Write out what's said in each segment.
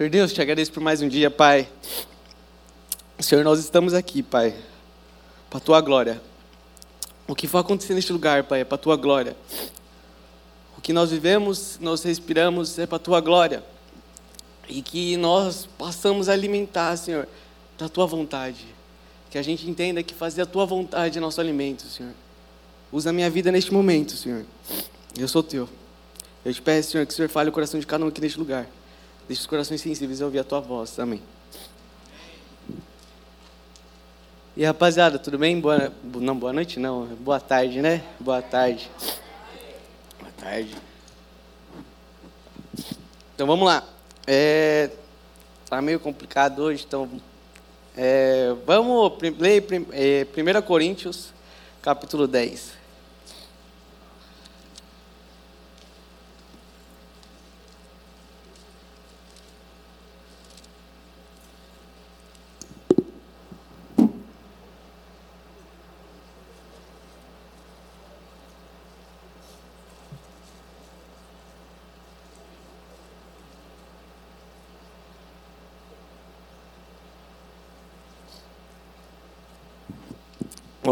Senhor Deus, te agradeço por mais um dia, Pai. Senhor, nós estamos aqui, Pai, para a tua glória. O que for acontecer neste lugar, Pai, é para a tua glória. O que nós vivemos, nós respiramos, é para a tua glória. E que nós possamos alimentar, Senhor, da tua vontade. Que a gente entenda que fazer a tua vontade é nosso alimento, Senhor. Usa a minha vida neste momento, Senhor. Eu sou teu. Eu te peço, Senhor, que o Senhor fale o coração de cada um aqui neste lugar. Deixe os corações sensíveis ouvir a tua voz. Amém. E rapaziada, tudo bem? Boa, não, boa noite não. Boa tarde, né? Boa tarde. Boa tarde. Então vamos lá. É, tá meio complicado hoje, então é, vamos ler 1 é, Coríntios, capítulo 10.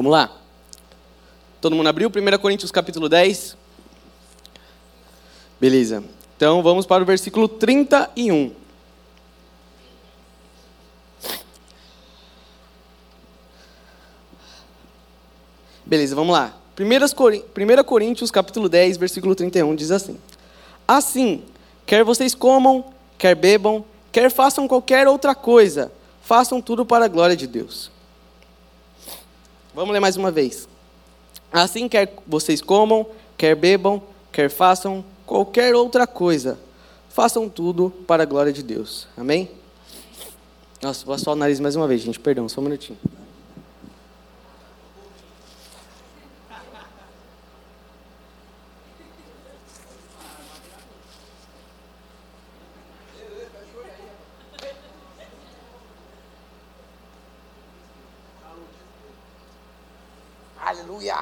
Vamos lá? Todo mundo abriu? 1 Coríntios capítulo 10. Beleza. Então vamos para o versículo 31. Beleza, vamos lá. 1 Coríntios capítulo 10, versículo 31 diz assim: Assim, quer vocês comam, quer bebam, quer façam qualquer outra coisa, façam tudo para a glória de Deus. Vamos ler mais uma vez. Assim quer vocês comam, quer bebam, quer façam qualquer outra coisa, façam tudo para a glória de Deus. Amém? Nossa, vou assoar o nariz mais uma vez, gente. Perdão, só um minutinho. Aleluia.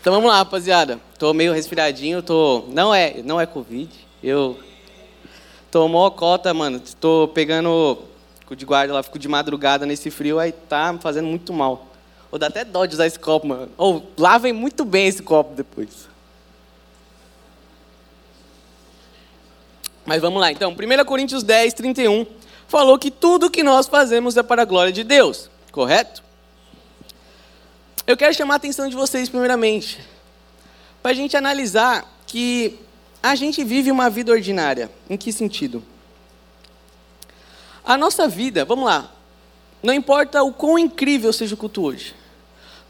Então vamos lá, rapaziada. Tô meio resfriadinho, tô. Não é, não é Covid. Eu tô mó cota, mano. Tô pegando de guarda lá, fico de madrugada nesse frio, aí tá me fazendo muito mal. Ou dá até dó de usar esse copo, mano. Ou lavem muito bem esse copo depois. Mas vamos lá, então. 1 Coríntios 10, 31 falou que tudo que nós fazemos é para a glória de Deus, correto? Eu quero chamar a atenção de vocês, primeiramente, para a gente analisar que a gente vive uma vida ordinária. Em que sentido? A nossa vida, vamos lá, não importa o quão incrível seja o culto hoje,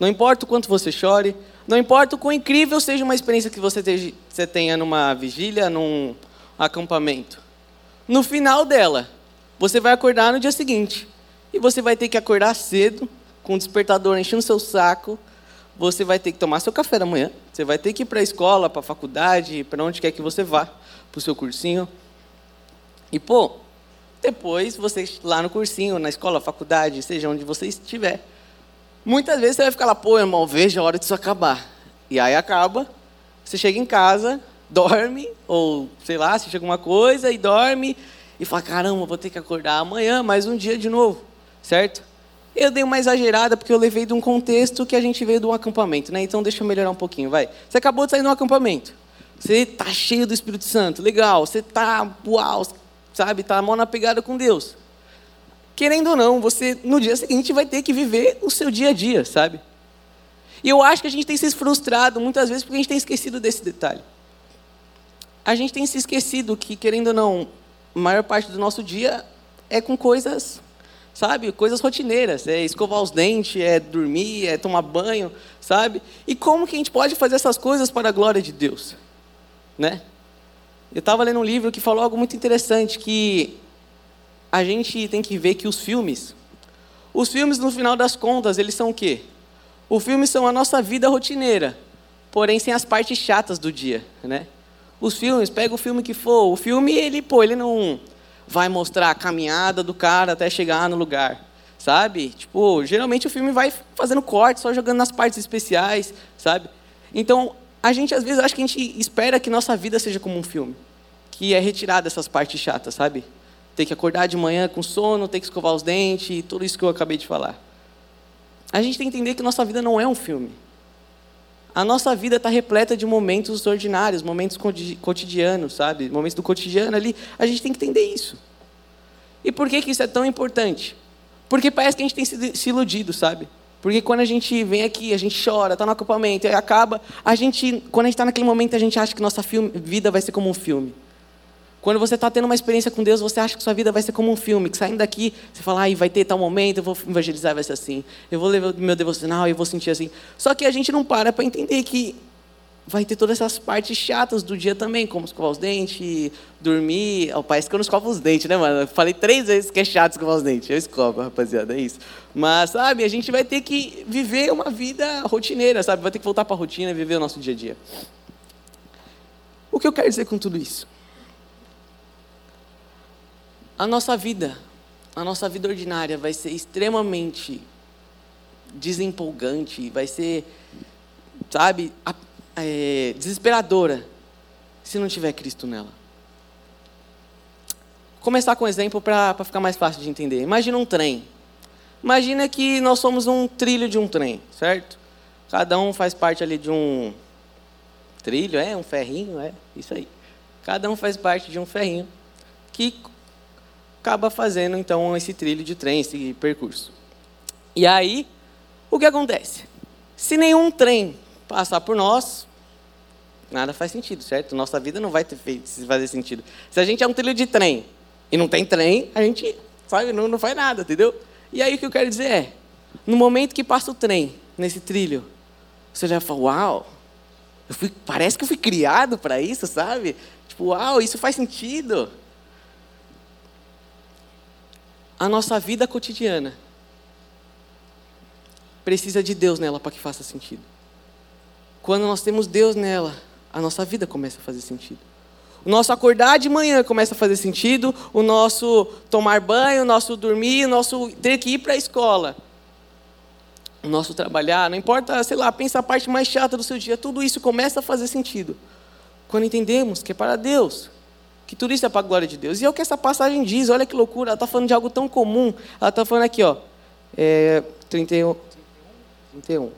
não importa o quanto você chore, não importa o quão incrível seja uma experiência que você tenha numa vigília, num acampamento, no final dela, você vai acordar no dia seguinte. E você vai ter que acordar cedo, com o despertador enchendo seu saco. Você vai ter que tomar seu café da manhã. Você vai ter que ir para a escola, para a faculdade, para onde quer que você vá, para o seu cursinho. E, pô, depois você lá no cursinho, na escola, faculdade, seja onde você estiver. Muitas vezes você vai ficar lá, pô, irmão, veja a hora disso acabar. E aí acaba, você chega em casa, dorme, ou sei lá, assiste alguma coisa e dorme, e fala: caramba, vou ter que acordar amanhã, mais um dia de novo, certo? Eu dei uma exagerada porque eu levei de um contexto que a gente veio de um acampamento, né? Então deixa eu melhorar um pouquinho, vai. Você acabou de sair de um acampamento. Você está cheio do Espírito Santo, legal. Você está, uau, sabe, está mão na pegada com Deus. Querendo ou não, você no dia seguinte vai ter que viver o seu dia a dia, sabe? E eu acho que a gente tem se frustrado muitas vezes porque a gente tem esquecido desse detalhe. A gente tem se esquecido que, querendo ou não, a maior parte do nosso dia é com coisas, sabe? Coisas rotineiras. É escovar os dentes, é dormir, é tomar banho, sabe? E como que a gente pode fazer essas coisas para a glória de Deus? Né? Eu estava lendo um livro que falou algo muito interessante, que a gente tem que ver que os filmes, os filmes no final das contas, eles são o quê? Os filmes são a nossa vida rotineira, porém sem as partes chatas do dia, né? Os filmes, pega o filme que for, o filme ele, pô, ele não vai mostrar a caminhada do cara até chegar no lugar, sabe? Tipo, geralmente o filme vai fazendo corte, só jogando nas partes especiais, sabe? Então, a gente às vezes acha que a gente espera que nossa vida seja como um filme, que é retirar dessas partes chatas, sabe? Ter que acordar de manhã com sono, ter que escovar os dentes, tudo isso que eu acabei de falar. A gente tem que entender que nossa vida não é um filme. A nossa vida está repleta de momentos ordinários, momentos cotidianos, sabe? Momentos do cotidiano ali. A gente tem que entender isso. E por que, que isso é tão importante? Porque parece que a gente tem se iludido, sabe? Porque quando a gente vem aqui, a gente chora, está no acampamento, acaba, a gente, quando a gente está naquele momento, a gente acha que nossa filme, vida vai ser como um filme. Quando você está tendo uma experiência com Deus, você acha que sua vida vai ser como um filme, que saindo daqui, você fala, ai, vai ter tal momento, eu vou evangelizar, vai ser assim. Eu vou levar meu devocional, eu vou sentir assim. Só que a gente não para para entender que vai ter todas essas partes chatas do dia também, como escovar os dentes, dormir. O pai que eu não escovo os dentes, né, mano? Eu falei três vezes que é chato escovar os dentes. Eu escovo, rapaziada, é isso. Mas, sabe, a gente vai ter que viver uma vida rotineira, sabe? Vai ter que voltar para a rotina, viver o nosso dia a dia. O que eu quero dizer com tudo isso? A nossa vida, a nossa vida ordinária vai ser extremamente desempolgante, vai ser, sabe, é, desesperadora se não tiver Cristo nela. Vou começar com um exemplo para ficar mais fácil de entender. Imagina um trem. Imagina que nós somos um trilho de um trem, certo? Cada um faz parte ali de um trilho, é um ferrinho, é isso aí. Cada um faz parte de um ferrinho que acaba fazendo então esse trilho de trem, esse percurso. E aí, o que acontece? Se nenhum trem passar por nós, nada faz sentido, certo? Nossa vida não vai ter feito fazer sentido. Se a gente é um trilho de trem e não tem trem, a gente sabe, não, não faz nada, entendeu? E aí o que eu quero dizer é, no momento que passa o trem nesse trilho, você já fala, uau, fui, parece que eu fui criado para isso, sabe? Tipo, uau, isso faz sentido a nossa vida cotidiana precisa de Deus nela para que faça sentido. Quando nós temos Deus nela, a nossa vida começa a fazer sentido. O nosso acordar de manhã começa a fazer sentido, o nosso tomar banho, o nosso dormir, o nosso ter que ir para a escola, o nosso trabalhar, não importa, sei lá, pensa a parte mais chata do seu dia, tudo isso começa a fazer sentido. Quando entendemos que é para Deus, que tudo isso é para a glória de Deus. E é o que essa passagem diz, olha que loucura, ela está falando de algo tão comum. Ela está falando aqui, ó, é, 31, 31.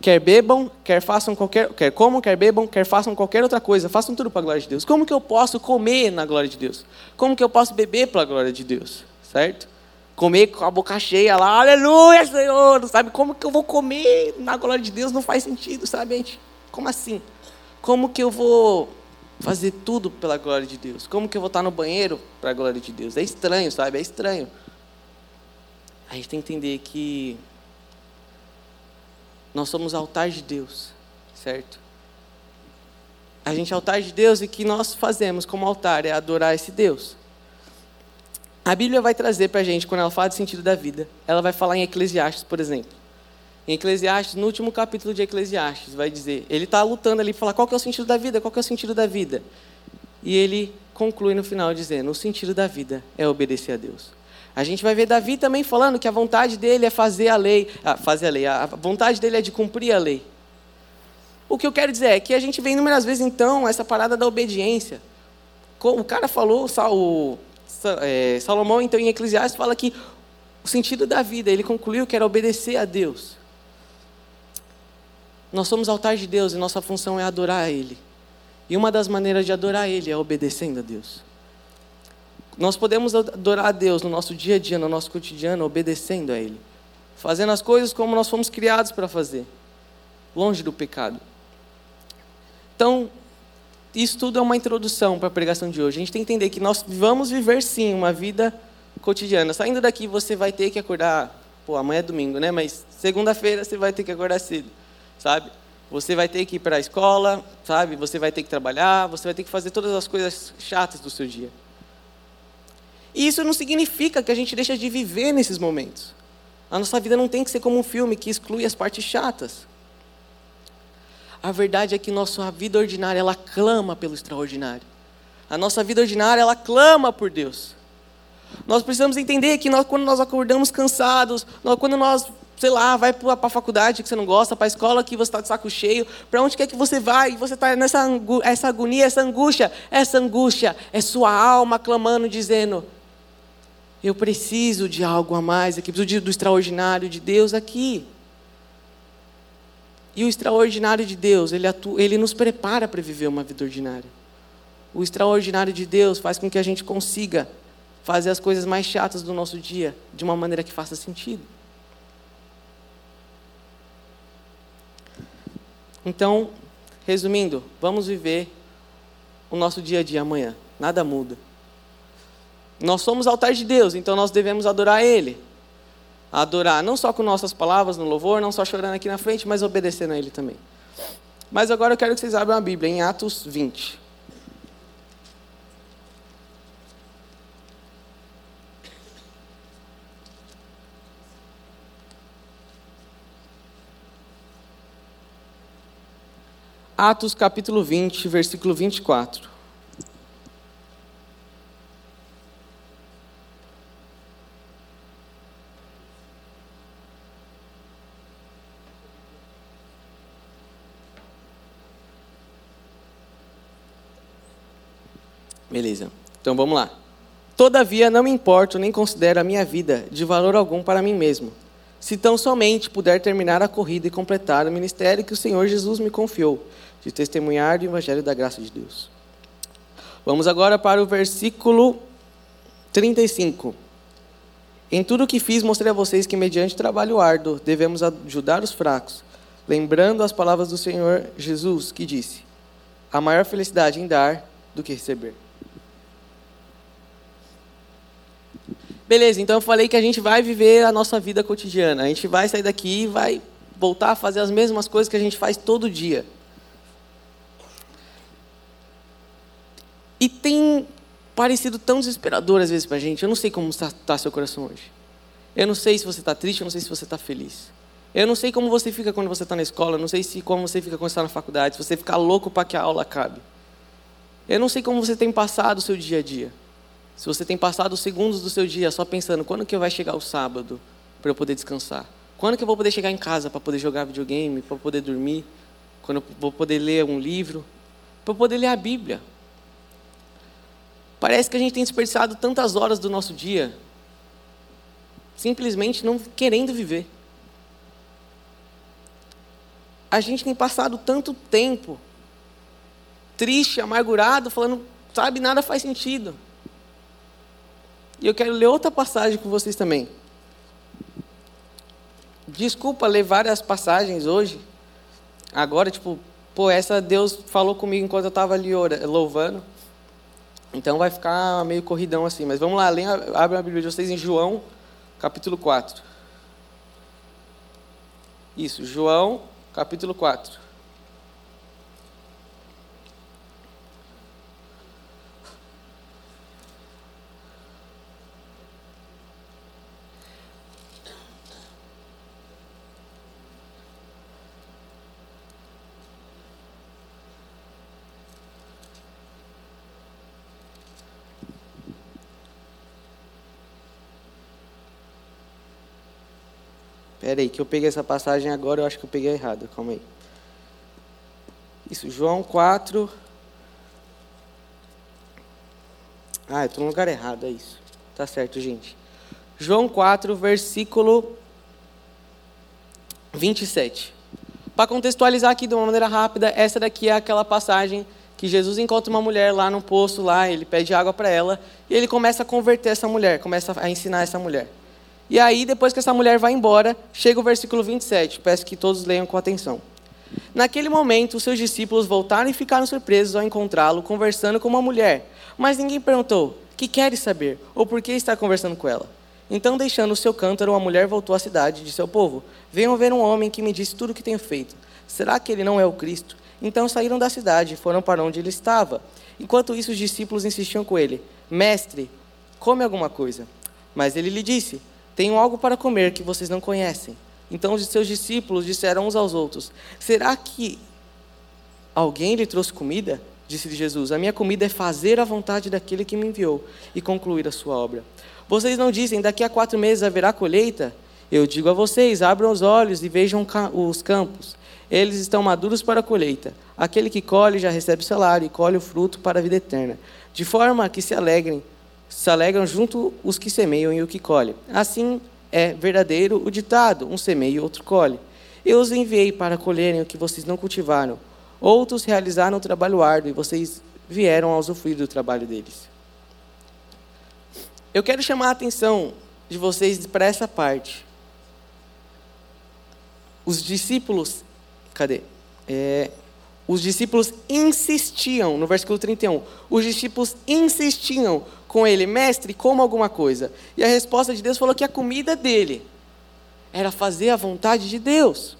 Quer bebam, quer façam qualquer, quer comam, quer bebam, quer façam qualquer outra coisa, façam tudo para a glória de Deus. Como que eu posso comer na glória de Deus? Como que eu posso beber para a glória de Deus? Certo? Comer com a boca cheia lá, aleluia, Senhor, sabe? Como que eu vou comer na glória de Deus? Não faz sentido, sabe, gente? Como assim? Como que eu vou fazer tudo pela glória de Deus. Como que eu vou estar no banheiro para a glória de Deus? É estranho, sabe? É estranho. A gente tem que entender que nós somos altar de Deus, certo? A gente é altar de Deus e que nós fazemos como altar é adorar esse Deus. A Bíblia vai trazer para a gente, quando ela fala de sentido da vida, ela vai falar em Eclesiastes, por exemplo. Em Eclesiastes, no último capítulo de Eclesiastes, vai dizer, ele está lutando ali para falar qual é o sentido da vida, qual é o sentido da vida. E ele conclui no final dizendo, o sentido da vida é obedecer a Deus. A gente vai ver Davi também falando que a vontade dele é fazer a lei, ah, fazer a lei, a vontade dele é de cumprir a lei. O que eu quero dizer é que a gente vê inúmeras vezes então essa parada da obediência. O cara falou, o é, Salomão então em Eclesiastes fala que o sentido da vida, ele concluiu que era obedecer a Deus. Nós somos altar de Deus e nossa função é adorar a Ele. E uma das maneiras de adorar a Ele é obedecendo a Deus. Nós podemos adorar a Deus no nosso dia a dia, no nosso cotidiano, obedecendo a Ele. Fazendo as coisas como nós fomos criados para fazer, longe do pecado. Então, isso tudo é uma introdução para a pregação de hoje. A gente tem que entender que nós vamos viver sim uma vida cotidiana. Saindo daqui, você vai ter que acordar. Pô, amanhã é domingo, né? Mas segunda-feira você vai ter que acordar cedo sabe? Você vai ter que ir para a escola, sabe? Você vai ter que trabalhar, você vai ter que fazer todas as coisas chatas do seu dia. E isso não significa que a gente deixa de viver nesses momentos. A nossa vida não tem que ser como um filme que exclui as partes chatas. A verdade é que nossa vida ordinária, ela clama pelo extraordinário. A nossa vida ordinária, ela clama por Deus. Nós precisamos entender que nós, quando nós acordamos cansados, nós, quando nós sei lá, vai para a faculdade que você não gosta, para a escola que você está de saco cheio, para onde quer que você vai, e você está nessa essa agonia, essa angústia, essa angústia é sua alma clamando, dizendo: Eu preciso de algo a mais aqui, preciso do extraordinário de Deus aqui. E o extraordinário de Deus, ele, atua, ele nos prepara para viver uma vida ordinária. O extraordinário de Deus faz com que a gente consiga fazer as coisas mais chatas do nosso dia de uma maneira que faça sentido. Então, resumindo, vamos viver o nosso dia a dia amanhã. Nada muda. Nós somos altar de Deus, então nós devemos adorar Ele. Adorar não só com nossas palavras no louvor, não só chorando aqui na frente, mas obedecendo a Ele também. Mas agora eu quero que vocês abram a Bíblia em Atos 20. Atos capítulo 20, versículo 24. Beleza. Então vamos lá. Todavia não me importo nem considero a minha vida de valor algum para mim mesmo, se tão somente puder terminar a corrida e completar o ministério que o Senhor Jesus me confiou de testemunhar do Evangelho da graça de Deus. Vamos agora para o versículo 35. Em tudo o que fiz, mostrei a vocês que, mediante trabalho árduo, devemos ajudar os fracos, lembrando as palavras do Senhor Jesus, que disse: A maior felicidade em dar do que receber. Beleza, então eu falei que a gente vai viver a nossa vida cotidiana. A gente vai sair daqui e vai voltar a fazer as mesmas coisas que a gente faz todo dia. E tem parecido tão desesperador às vezes para a gente. Eu não sei como está tá seu coração hoje. Eu não sei se você está triste, eu não sei se você está feliz. Eu não sei como você fica quando você está na escola, eu não sei se como você fica quando está na faculdade, se você fica louco para que a aula acabe. Eu não sei como você tem passado o seu dia a dia. Se você tem passado os segundos do seu dia só pensando quando que vai chegar o sábado para eu poder descansar. Quando que eu vou poder chegar em casa para poder jogar videogame, para poder dormir, quando eu vou poder ler um livro, para poder ler a Bíblia. Parece que a gente tem desperdiçado tantas horas do nosso dia simplesmente não querendo viver. A gente tem passado tanto tempo triste, amargurado, falando, sabe, nada faz sentido. E eu quero ler outra passagem com vocês também. Desculpa ler várias passagens hoje. Agora, tipo, pô, essa Deus falou comigo enquanto eu estava ali louvando. Então vai ficar meio corridão assim. Mas vamos lá, abre a Bíblia de vocês em João, capítulo 4. Isso, João, capítulo 4. Pera aí, que eu peguei essa passagem agora, eu acho que eu peguei errado. Calma aí. Isso, João 4. Ah, eu estou no lugar errado, é isso. Tá certo, gente. João 4, versículo 27. Para contextualizar aqui de uma maneira rápida, essa daqui é aquela passagem que Jesus encontra uma mulher lá no poço, lá, ele pede água para ela, e ele começa a converter essa mulher, começa a ensinar essa mulher. E aí, depois que essa mulher vai embora, chega o versículo 27. Peço que todos leiam com atenção. Naquele momento, os seus discípulos voltaram e ficaram surpresos ao encontrá-lo conversando com uma mulher. Mas ninguém perguntou: Que queres saber? Ou por que está conversando com ela? Então, deixando o seu cântaro, a mulher voltou à cidade de seu povo. Venham ver um homem que me disse tudo o que tenho feito. Será que ele não é o Cristo? Então saíram da cidade e foram para onde ele estava. Enquanto isso, os discípulos insistiam com ele: Mestre, come alguma coisa. Mas ele lhe disse: tenho algo para comer que vocês não conhecem. Então os seus discípulos disseram uns aos outros: Será que alguém lhe trouxe comida? Disse Jesus: A minha comida é fazer a vontade daquele que me enviou e concluir a sua obra. Vocês não dizem: Daqui a quatro meses haverá colheita? Eu digo a vocês: abram os olhos e vejam os campos. Eles estão maduros para a colheita. Aquele que colhe já recebe salário e colhe o fruto para a vida eterna. De forma que se alegrem, se alegram junto os que semeiam e o que colhem. Assim é verdadeiro o ditado: um semeia e outro colhe. Eu os enviei para colherem o que vocês não cultivaram. Outros realizaram o trabalho árduo e vocês vieram a usufruir do trabalho deles. Eu quero chamar a atenção de vocês para essa parte. Os discípulos, cadê? É, os discípulos insistiam, no versículo 31, os discípulos insistiam com ele, mestre, coma alguma coisa. E a resposta de Deus falou que a comida dele era fazer a vontade de Deus.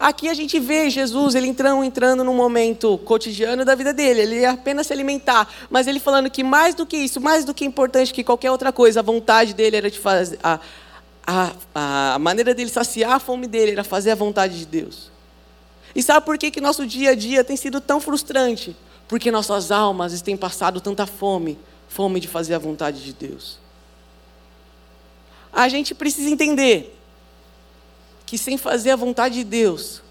Aqui a gente vê Jesus, ele entrando, entrando num momento cotidiano da vida dele, ele ia apenas se alimentar, mas ele falando que mais do que isso, mais do que importante que qualquer outra coisa, a vontade dele era de fazer, a, a, a maneira dele saciar a fome dele era fazer a vontade de Deus. E sabe por que, que nosso dia a dia tem sido tão frustrante? Porque nossas almas têm passado tanta fome, fome de fazer a vontade de Deus. A gente precisa entender que sem fazer a vontade de Deus,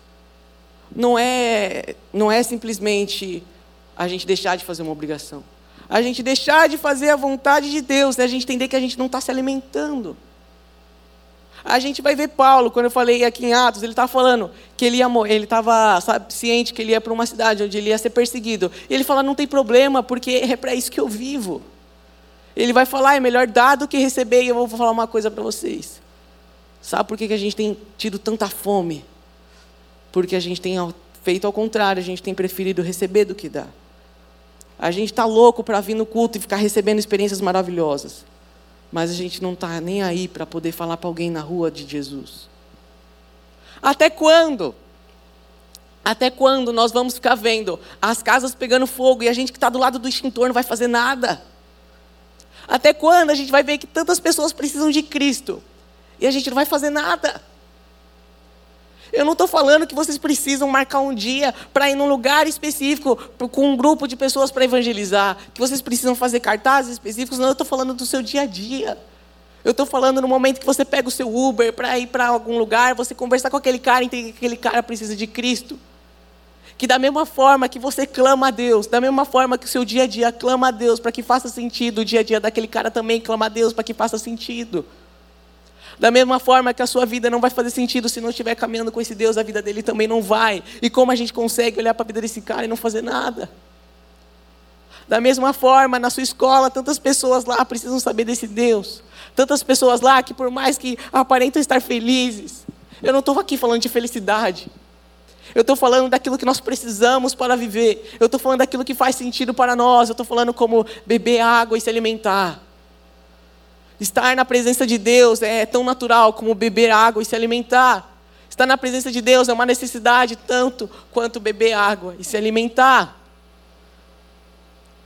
não é, não é simplesmente a gente deixar de fazer uma obrigação. A gente deixar de fazer a vontade de Deus, é a gente entender que a gente não está se alimentando. A gente vai ver Paulo, quando eu falei aqui em Atos, ele estava falando que ele ia ele estava ciente que ele ia para uma cidade onde ele ia ser perseguido. E ele fala: não tem problema, porque é para isso que eu vivo. Ele vai falar: é melhor dar do que receber. E eu vou falar uma coisa para vocês. Sabe por que, que a gente tem tido tanta fome? Porque a gente tem feito ao contrário, a gente tem preferido receber do que dar. A gente está louco para vir no culto e ficar recebendo experiências maravilhosas. Mas a gente não está nem aí para poder falar para alguém na rua de Jesus. Até quando? Até quando nós vamos ficar vendo as casas pegando fogo e a gente que está do lado do extintor não vai fazer nada? Até quando a gente vai ver que tantas pessoas precisam de Cristo e a gente não vai fazer nada. Eu não estou falando que vocês precisam marcar um dia para ir num lugar específico com um grupo de pessoas para evangelizar, que vocês precisam fazer cartazes específicos. Não, eu estou falando do seu dia a dia. Eu estou falando no momento que você pega o seu Uber para ir para algum lugar, você conversar com aquele cara e entender que aquele cara precisa de Cristo. Que da mesma forma que você clama a Deus, da mesma forma que o seu dia a dia clama a Deus para que faça sentido, o dia a dia daquele cara também clama a Deus para que faça sentido. Da mesma forma que a sua vida não vai fazer sentido se não estiver caminhando com esse Deus, a vida dele também não vai. E como a gente consegue olhar para a vida desse cara e não fazer nada? Da mesma forma, na sua escola, tantas pessoas lá precisam saber desse Deus. Tantas pessoas lá que, por mais que aparentam estar felizes, eu não estou aqui falando de felicidade. Eu estou falando daquilo que nós precisamos para viver. Eu estou falando daquilo que faz sentido para nós. Eu estou falando como beber água e se alimentar. Estar na presença de Deus é tão natural como beber água e se alimentar. Estar na presença de Deus é uma necessidade tanto quanto beber água e se alimentar.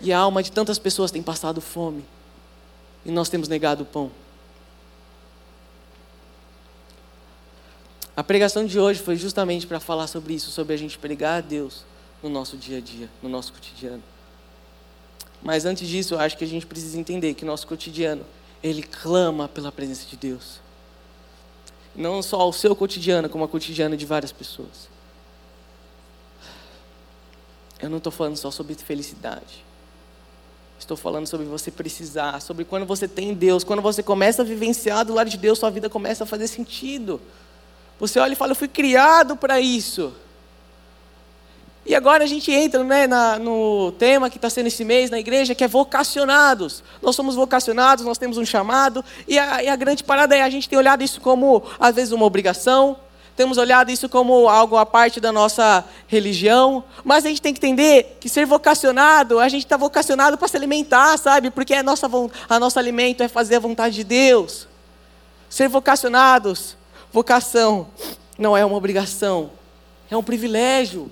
E a alma de tantas pessoas tem passado fome. E nós temos negado o pão. A pregação de hoje foi justamente para falar sobre isso, sobre a gente pregar a Deus no nosso dia a dia, no nosso cotidiano. Mas antes disso, eu acho que a gente precisa entender que nosso cotidiano ele clama pela presença de Deus. Não só o seu cotidiano, como a cotidiana de várias pessoas. Eu não estou falando só sobre felicidade. Estou falando sobre você precisar, sobre quando você tem Deus, quando você começa a vivenciar do lado de Deus, sua vida começa a fazer sentido. Você olha e fala: Eu fui criado para isso. E agora a gente entra né, na, no tema que está sendo esse mês na igreja, que é vocacionados. Nós somos vocacionados, nós temos um chamado, e a, e a grande parada é a gente tem olhado isso como, às vezes, uma obrigação, temos olhado isso como algo à parte da nossa religião, mas a gente tem que entender que ser vocacionado, a gente está vocacionado para se alimentar, sabe? Porque a nossa, a nosso alimento é fazer a vontade de Deus. Ser vocacionados, vocação, não é uma obrigação, é um privilégio.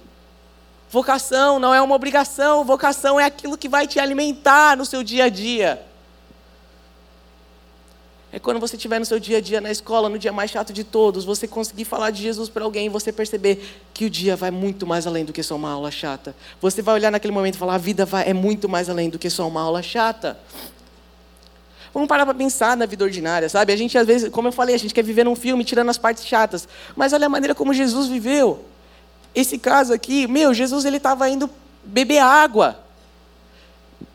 Vocação não é uma obrigação, vocação é aquilo que vai te alimentar no seu dia a dia. É quando você estiver no seu dia a dia na escola, no dia mais chato de todos, você conseguir falar de Jesus para alguém e você perceber que o dia vai muito mais além do que só uma aula chata. Você vai olhar naquele momento e falar: a vida vai, é muito mais além do que só uma aula chata. Vamos parar para pensar na vida ordinária, sabe? A gente, às vezes, como eu falei, a gente quer viver num filme tirando as partes chatas. Mas olha a maneira como Jesus viveu. Esse caso aqui, meu, Jesus ele estava indo beber água.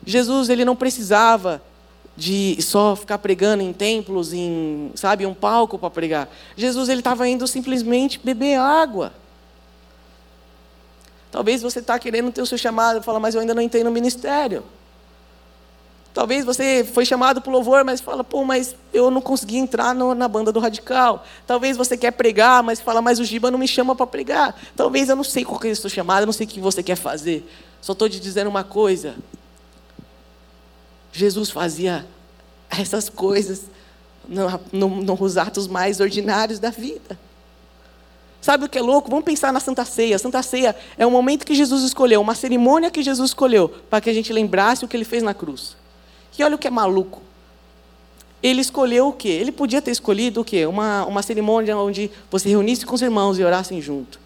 Jesus ele não precisava de só ficar pregando em templos, em, sabe, um palco para pregar. Jesus ele estava indo simplesmente beber água. Talvez você está querendo ter o seu chamado fala, mas eu ainda não entrei no ministério. Talvez você foi chamado para o louvor, mas fala, pô, mas eu não consegui entrar no, na banda do radical. Talvez você quer pregar, mas fala, mas o Giba não me chama para pregar. Talvez eu não sei qual é o seu chamado, eu não sei o que você quer fazer. Só estou te dizendo uma coisa. Jesus fazia essas coisas no, no, nos atos mais ordinários da vida. Sabe o que é louco? Vamos pensar na Santa Ceia. A Santa Ceia é o momento que Jesus escolheu, uma cerimônia que Jesus escolheu, para que a gente lembrasse o que ele fez na cruz. E olha o que é maluco. Ele escolheu o quê? Ele podia ter escolhido o quê? Uma, uma cerimônia onde você reunisse com os irmãos e orassem junto.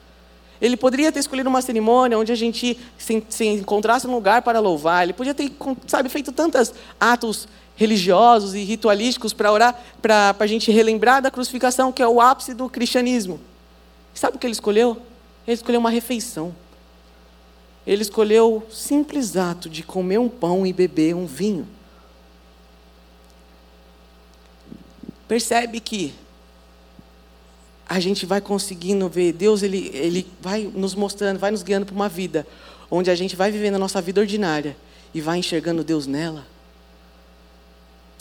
Ele poderia ter escolhido uma cerimônia onde a gente se, se encontrasse num lugar para louvar. Ele podia ter, sabe, feito tantos atos religiosos e ritualísticos para orar, para a gente relembrar da crucificação, que é o ápice do cristianismo. Sabe o que ele escolheu? Ele escolheu uma refeição. Ele escolheu o simples ato de comer um pão e beber um vinho. Percebe que a gente vai conseguindo ver, Deus ele, ele vai nos mostrando, vai nos guiando para uma vida onde a gente vai vivendo a nossa vida ordinária e vai enxergando Deus nela.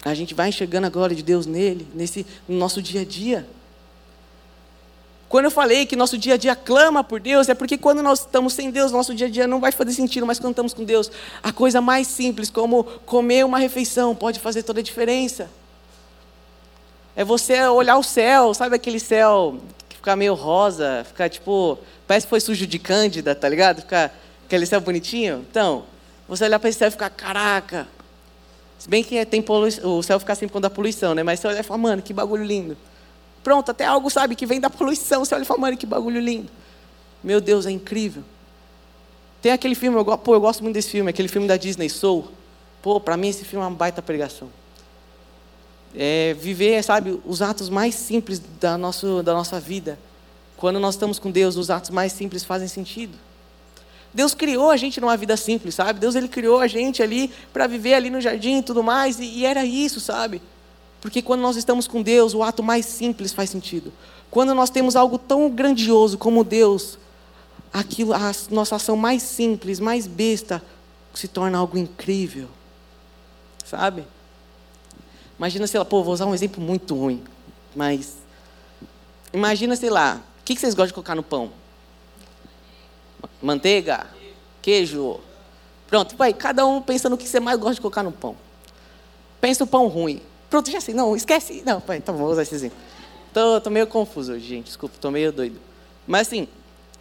A gente vai enxergando a glória de Deus nele, nesse no nosso dia a dia. Quando eu falei que nosso dia a dia clama por Deus, é porque quando nós estamos sem Deus, nosso dia a dia não vai fazer sentido, mas quando estamos com Deus, a coisa mais simples, como comer uma refeição, pode fazer toda a diferença. É você olhar o céu, sabe aquele céu que fica meio rosa, fica tipo, parece que foi sujo de cândida, tá ligado? Fica aquele céu bonitinho. Então, você olhar para esse céu e ficar, caraca. Se bem que tem o céu fica sempre quando dá poluição, né? Mas você olha e fala, mano, que bagulho lindo. Pronto, até algo, sabe, que vem da poluição. Você olha e fala, mano, que bagulho lindo. Meu Deus, é incrível. Tem aquele filme, eu, pô, eu gosto muito desse filme, aquele filme da Disney, Soul. Pô, para mim esse filme é uma baita pregação é, viver, sabe, os atos mais simples da, nosso, da nossa vida. Quando nós estamos com Deus, os atos mais simples fazem sentido. Deus criou a gente numa vida simples, sabe? Deus ele criou a gente ali para viver ali no jardim e tudo mais, e, e era isso, sabe? Porque quando nós estamos com Deus, o ato mais simples faz sentido. Quando nós temos algo tão grandioso como Deus, aquilo, a nossa ação mais simples, mais besta, se torna algo incrível. Sabe? Imagina, sei lá, pô, vou usar um exemplo muito ruim, mas imagina, sei lá, o que vocês gostam de colocar no pão? Manteiga? Queijo? Pronto, vai, cada um pensa no que você mais gosta de colocar no pão. Pensa o pão ruim. Pronto, já sei, não, esquece. Não, pai, bom, vou usar esse exemplo. Tô, tô meio confuso hoje, gente, desculpa, tô meio doido. Mas assim,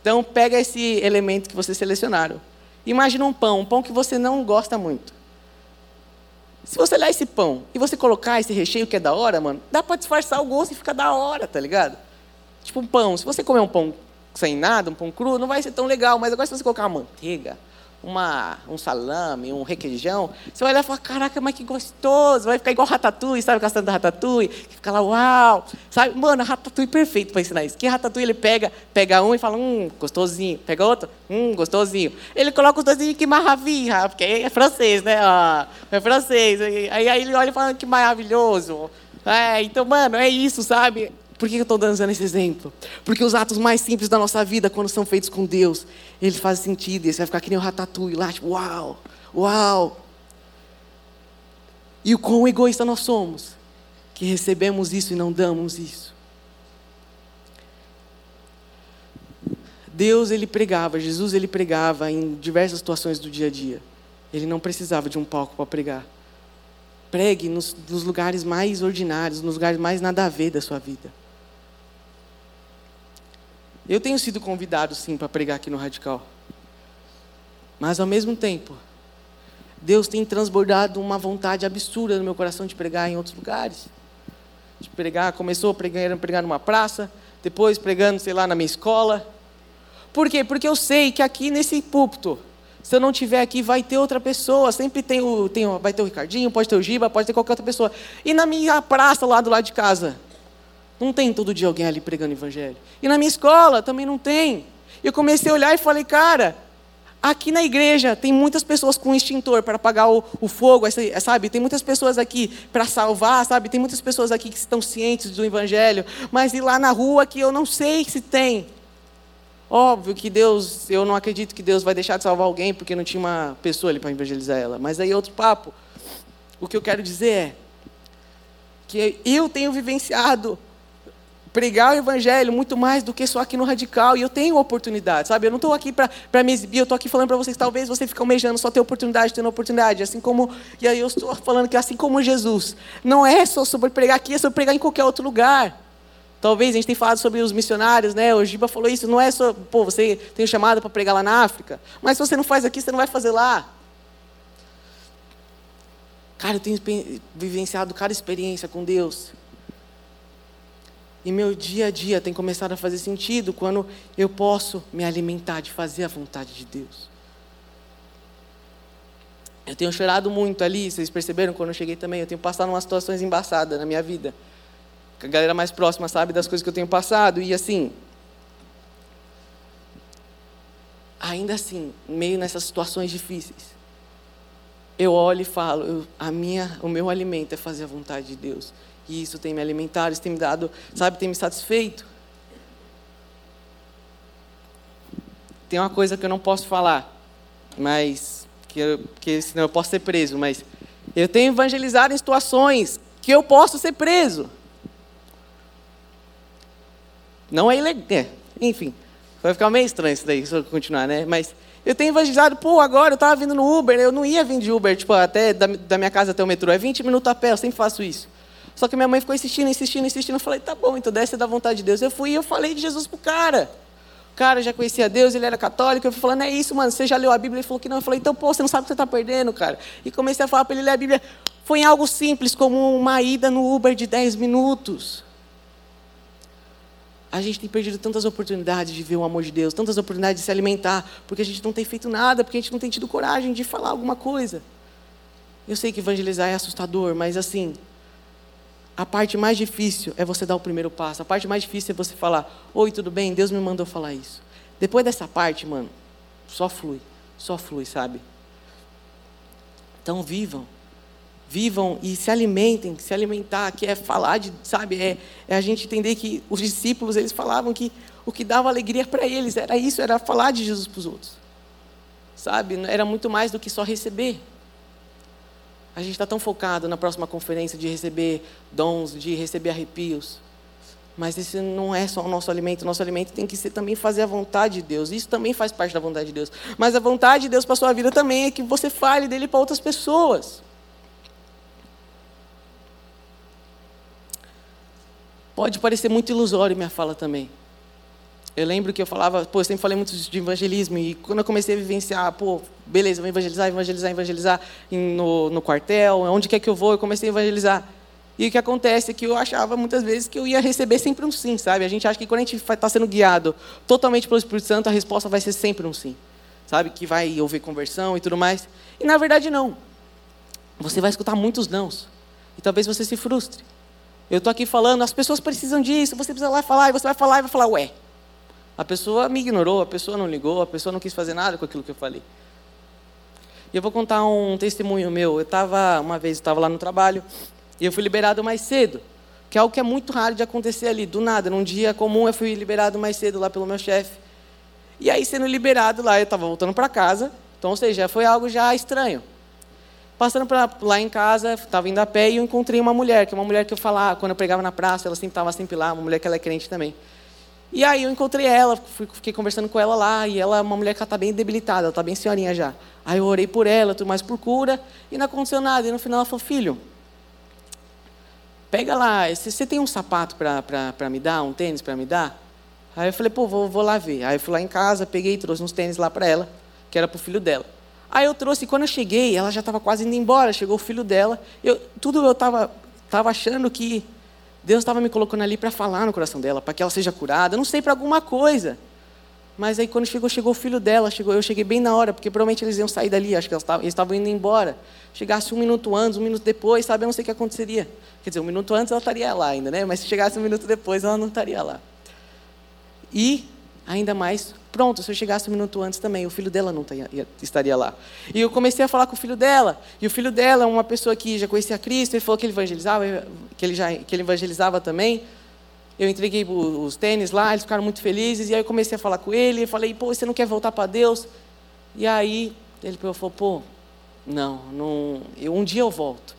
então pega esse elemento que vocês selecionaram. Imagina um pão, um pão que você não gosta muito. Se você olhar esse pão e você colocar esse recheio que é da hora, mano, dá para disfarçar o gosto e fica da hora, tá ligado? Tipo um pão. Se você comer um pão sem nada, um pão cru, não vai ser tão legal. Mas agora se você colocar uma manteiga, uma, um salame, um requeijão, você vai olhar e falar, caraca, mas que gostoso, vai ficar igual ratatouille, sabe a cena da ratatouille? Que fica lá, uau, sabe? Mano, ratatouille perfeito para ensinar isso. Que ratatouille ele pega, pega um e fala, hum, gostosinho. Pega outro, hum, gostosinho. Ele coloca os dois e que maravilha, porque é francês, né? É francês. Aí, aí ele olha e fala, que maravilhoso. É, então, mano, é isso, sabe? Por que eu estou dando esse exemplo? Porque os atos mais simples da nossa vida, quando são feitos com Deus, eles fazem sentido. E você vai ficar que nem o ratatouille lá, tipo, uau, uau. E o quão egoísta nós somos, que recebemos isso e não damos isso. Deus, ele pregava, Jesus, ele pregava em diversas situações do dia a dia. Ele não precisava de um palco para pregar. Pregue nos, nos lugares mais ordinários, nos lugares mais nada a ver da sua vida. Eu tenho sido convidado, sim, para pregar aqui no Radical. Mas, ao mesmo tempo, Deus tem transbordado uma vontade absurda no meu coração de pregar em outros lugares. De pregar, começou pregando, pregar numa praça, depois pregando, sei lá, na minha escola. Por quê? Porque eu sei que aqui nesse púlpito, Se eu não tiver aqui, vai ter outra pessoa. Sempre tem o, tem o, vai ter o Ricardinho, pode ter o Giba, pode ter qualquer outra pessoa. E na minha praça lá do lado de casa, não tem todo dia alguém ali pregando evangelho. E na minha escola também não tem. E eu comecei a olhar e falei, cara, aqui na igreja tem muitas pessoas com extintor para apagar o, o fogo, sabe? Tem muitas pessoas aqui para salvar, sabe? Tem muitas pessoas aqui que estão cientes do evangelho, mas ir lá na rua que eu não sei se tem. Óbvio que Deus, eu não acredito que Deus vai deixar de salvar alguém porque não tinha uma pessoa ali para evangelizar ela. Mas aí outro papo. O que eu quero dizer é que eu tenho vivenciado pregar o evangelho muito mais do que só aqui no radical. E eu tenho oportunidade, sabe? Eu não estou aqui para me exibir, eu estou aqui falando para vocês, talvez você fique almejando só ter oportunidade, tendo oportunidade. Assim como, e aí eu estou falando que assim como Jesus, não é só sobre pregar aqui, é sobre pregar em qualquer outro lugar. Talvez a gente tenha falado sobre os missionários, né? O Giba falou isso, não é só, pô, você tem um chamado para pregar lá na África, mas se você não faz aqui, você não vai fazer lá. Cara, eu tenho vivenciado cada experiência com Deus. E meu dia a dia tem começado a fazer sentido quando eu posso me alimentar de fazer a vontade de Deus. Eu tenho chorado muito ali, vocês perceberam quando eu cheguei também. Eu tenho passado umas situações embaçadas na minha vida. A galera mais próxima sabe das coisas que eu tenho passado. E assim, ainda assim, meio nessas situações difíceis, eu olho e falo: eu, a minha, o meu alimento é fazer a vontade de Deus. E isso tem me alimentado, isso tem me dado, sabe, tem me satisfeito. Tem uma coisa que eu não posso falar, mas que, eu, que senão eu posso ser preso, mas eu tenho evangelizado em situações que eu posso ser preso. Não é ilegal, é, enfim, vai ficar meio estranho isso daí, se eu continuar, né? Mas eu tenho evangelizado, pô, agora eu estava vindo no Uber, eu não ia vir de Uber, tipo, até da, da minha casa até o metrô, é 20 minutos a pé, eu sempre faço isso. Só que minha mãe ficou insistindo, insistindo, insistindo. Eu falei, tá bom, então desce da vontade de Deus. Eu fui e eu falei de Jesus pro cara. O cara já conhecia Deus, ele era católico. Eu fui falando, é isso, mano, você já leu a Bíblia? Ele falou que não. Eu falei, então, pô, você não sabe o que você está perdendo, cara. E comecei a falar para ele ler a Bíblia. Foi em algo simples, como uma ida no Uber de 10 minutos. A gente tem perdido tantas oportunidades de ver o amor de Deus, tantas oportunidades de se alimentar, porque a gente não tem feito nada, porque a gente não tem tido coragem de falar alguma coisa. Eu sei que evangelizar é assustador, mas assim, a parte mais difícil é você dar o primeiro passo. A parte mais difícil é você falar: Oi, tudo bem? Deus me mandou falar isso. Depois dessa parte, mano, só flui. Só flui, sabe? Então vivam. Vivam e se alimentem. Se alimentar, que é falar de, sabe? É, é a gente entender que os discípulos, eles falavam que o que dava alegria para eles era isso, era falar de Jesus para os outros. Sabe? Era muito mais do que só receber. A gente está tão focado na próxima conferência de receber dons, de receber arrepios. Mas esse não é só o nosso alimento. O nosso alimento tem que ser também fazer a vontade de Deus. Isso também faz parte da vontade de Deus. Mas a vontade de Deus para a sua vida também é que você fale dele para outras pessoas. Pode parecer muito ilusório minha fala também. Eu lembro que eu falava, pô, eu sempre falei muito de evangelismo, e quando eu comecei a vivenciar, pô, beleza, vou evangelizar, evangelizar, evangelizar no, no quartel, onde quer que eu vou, eu comecei a evangelizar. E o que acontece é que eu achava muitas vezes que eu ia receber sempre um sim, sabe? A gente acha que quando a gente está sendo guiado totalmente pelo Espírito Santo, a resposta vai ser sempre um sim, sabe? Que vai houver conversão e tudo mais. E na verdade não. Você vai escutar muitos nãos. E talvez você se frustre. Eu estou aqui falando, as pessoas precisam disso, você precisa lá falar, e você vai falar e vai falar, ué, a pessoa me ignorou, a pessoa não ligou, a pessoa não quis fazer nada com aquilo que eu falei. E eu vou contar um testemunho meu. Eu estava, uma vez, estava lá no trabalho e eu fui liberado mais cedo, que é algo que é muito raro de acontecer ali, do nada. Num dia comum eu fui liberado mais cedo lá pelo meu chefe. E aí, sendo liberado lá, eu estava voltando para casa, então, ou seja, foi algo já estranho. Passando pra, lá em casa, estava indo a pé e eu encontrei uma mulher, que é uma mulher que eu falava, quando eu pregava na praça, ela sempre estava sempre lá, uma mulher que ela é crente também. E aí eu encontrei ela, fiquei conversando com ela lá, e ela é uma mulher que está bem debilitada, ela está bem senhorinha já. Aí eu orei por ela, tudo mais por cura, e não aconteceu nada. E no final ela falou, filho, pega lá, você tem um sapato para me dar, um tênis para me dar? Aí eu falei, pô, vou, vou lá ver. Aí eu fui lá em casa, peguei e trouxe uns tênis lá para ela, que era para o filho dela. Aí eu trouxe, e quando eu cheguei, ela já estava quase indo embora, chegou o filho dela. Eu, tudo eu estava tava achando que Deus estava me colocando ali para falar no coração dela, para que ela seja curada, não sei, para alguma coisa. Mas aí quando chegou, chegou o filho dela, chegou, eu cheguei bem na hora, porque provavelmente eles iam sair dali, acho que eles estavam indo embora. Chegasse um minuto antes, um minuto depois, sabe, eu não sei o que aconteceria. Quer dizer, um minuto antes ela estaria lá ainda, né? Mas se chegasse um minuto depois, ela não estaria lá. E, ainda mais, pronto, se eu chegasse um minuto antes também, o filho dela não estaria lá. E eu comecei a falar com o filho dela, e o filho dela, uma pessoa que já conhecia Cristo, ele falou que ele evangelizava, que ele, já, que ele evangelizava também. Eu entreguei os tênis lá, eles ficaram muito felizes, e aí eu comecei a falar com ele, e falei, pô, você não quer voltar para Deus? E aí ele falou, pô, não, não eu, um dia eu volto,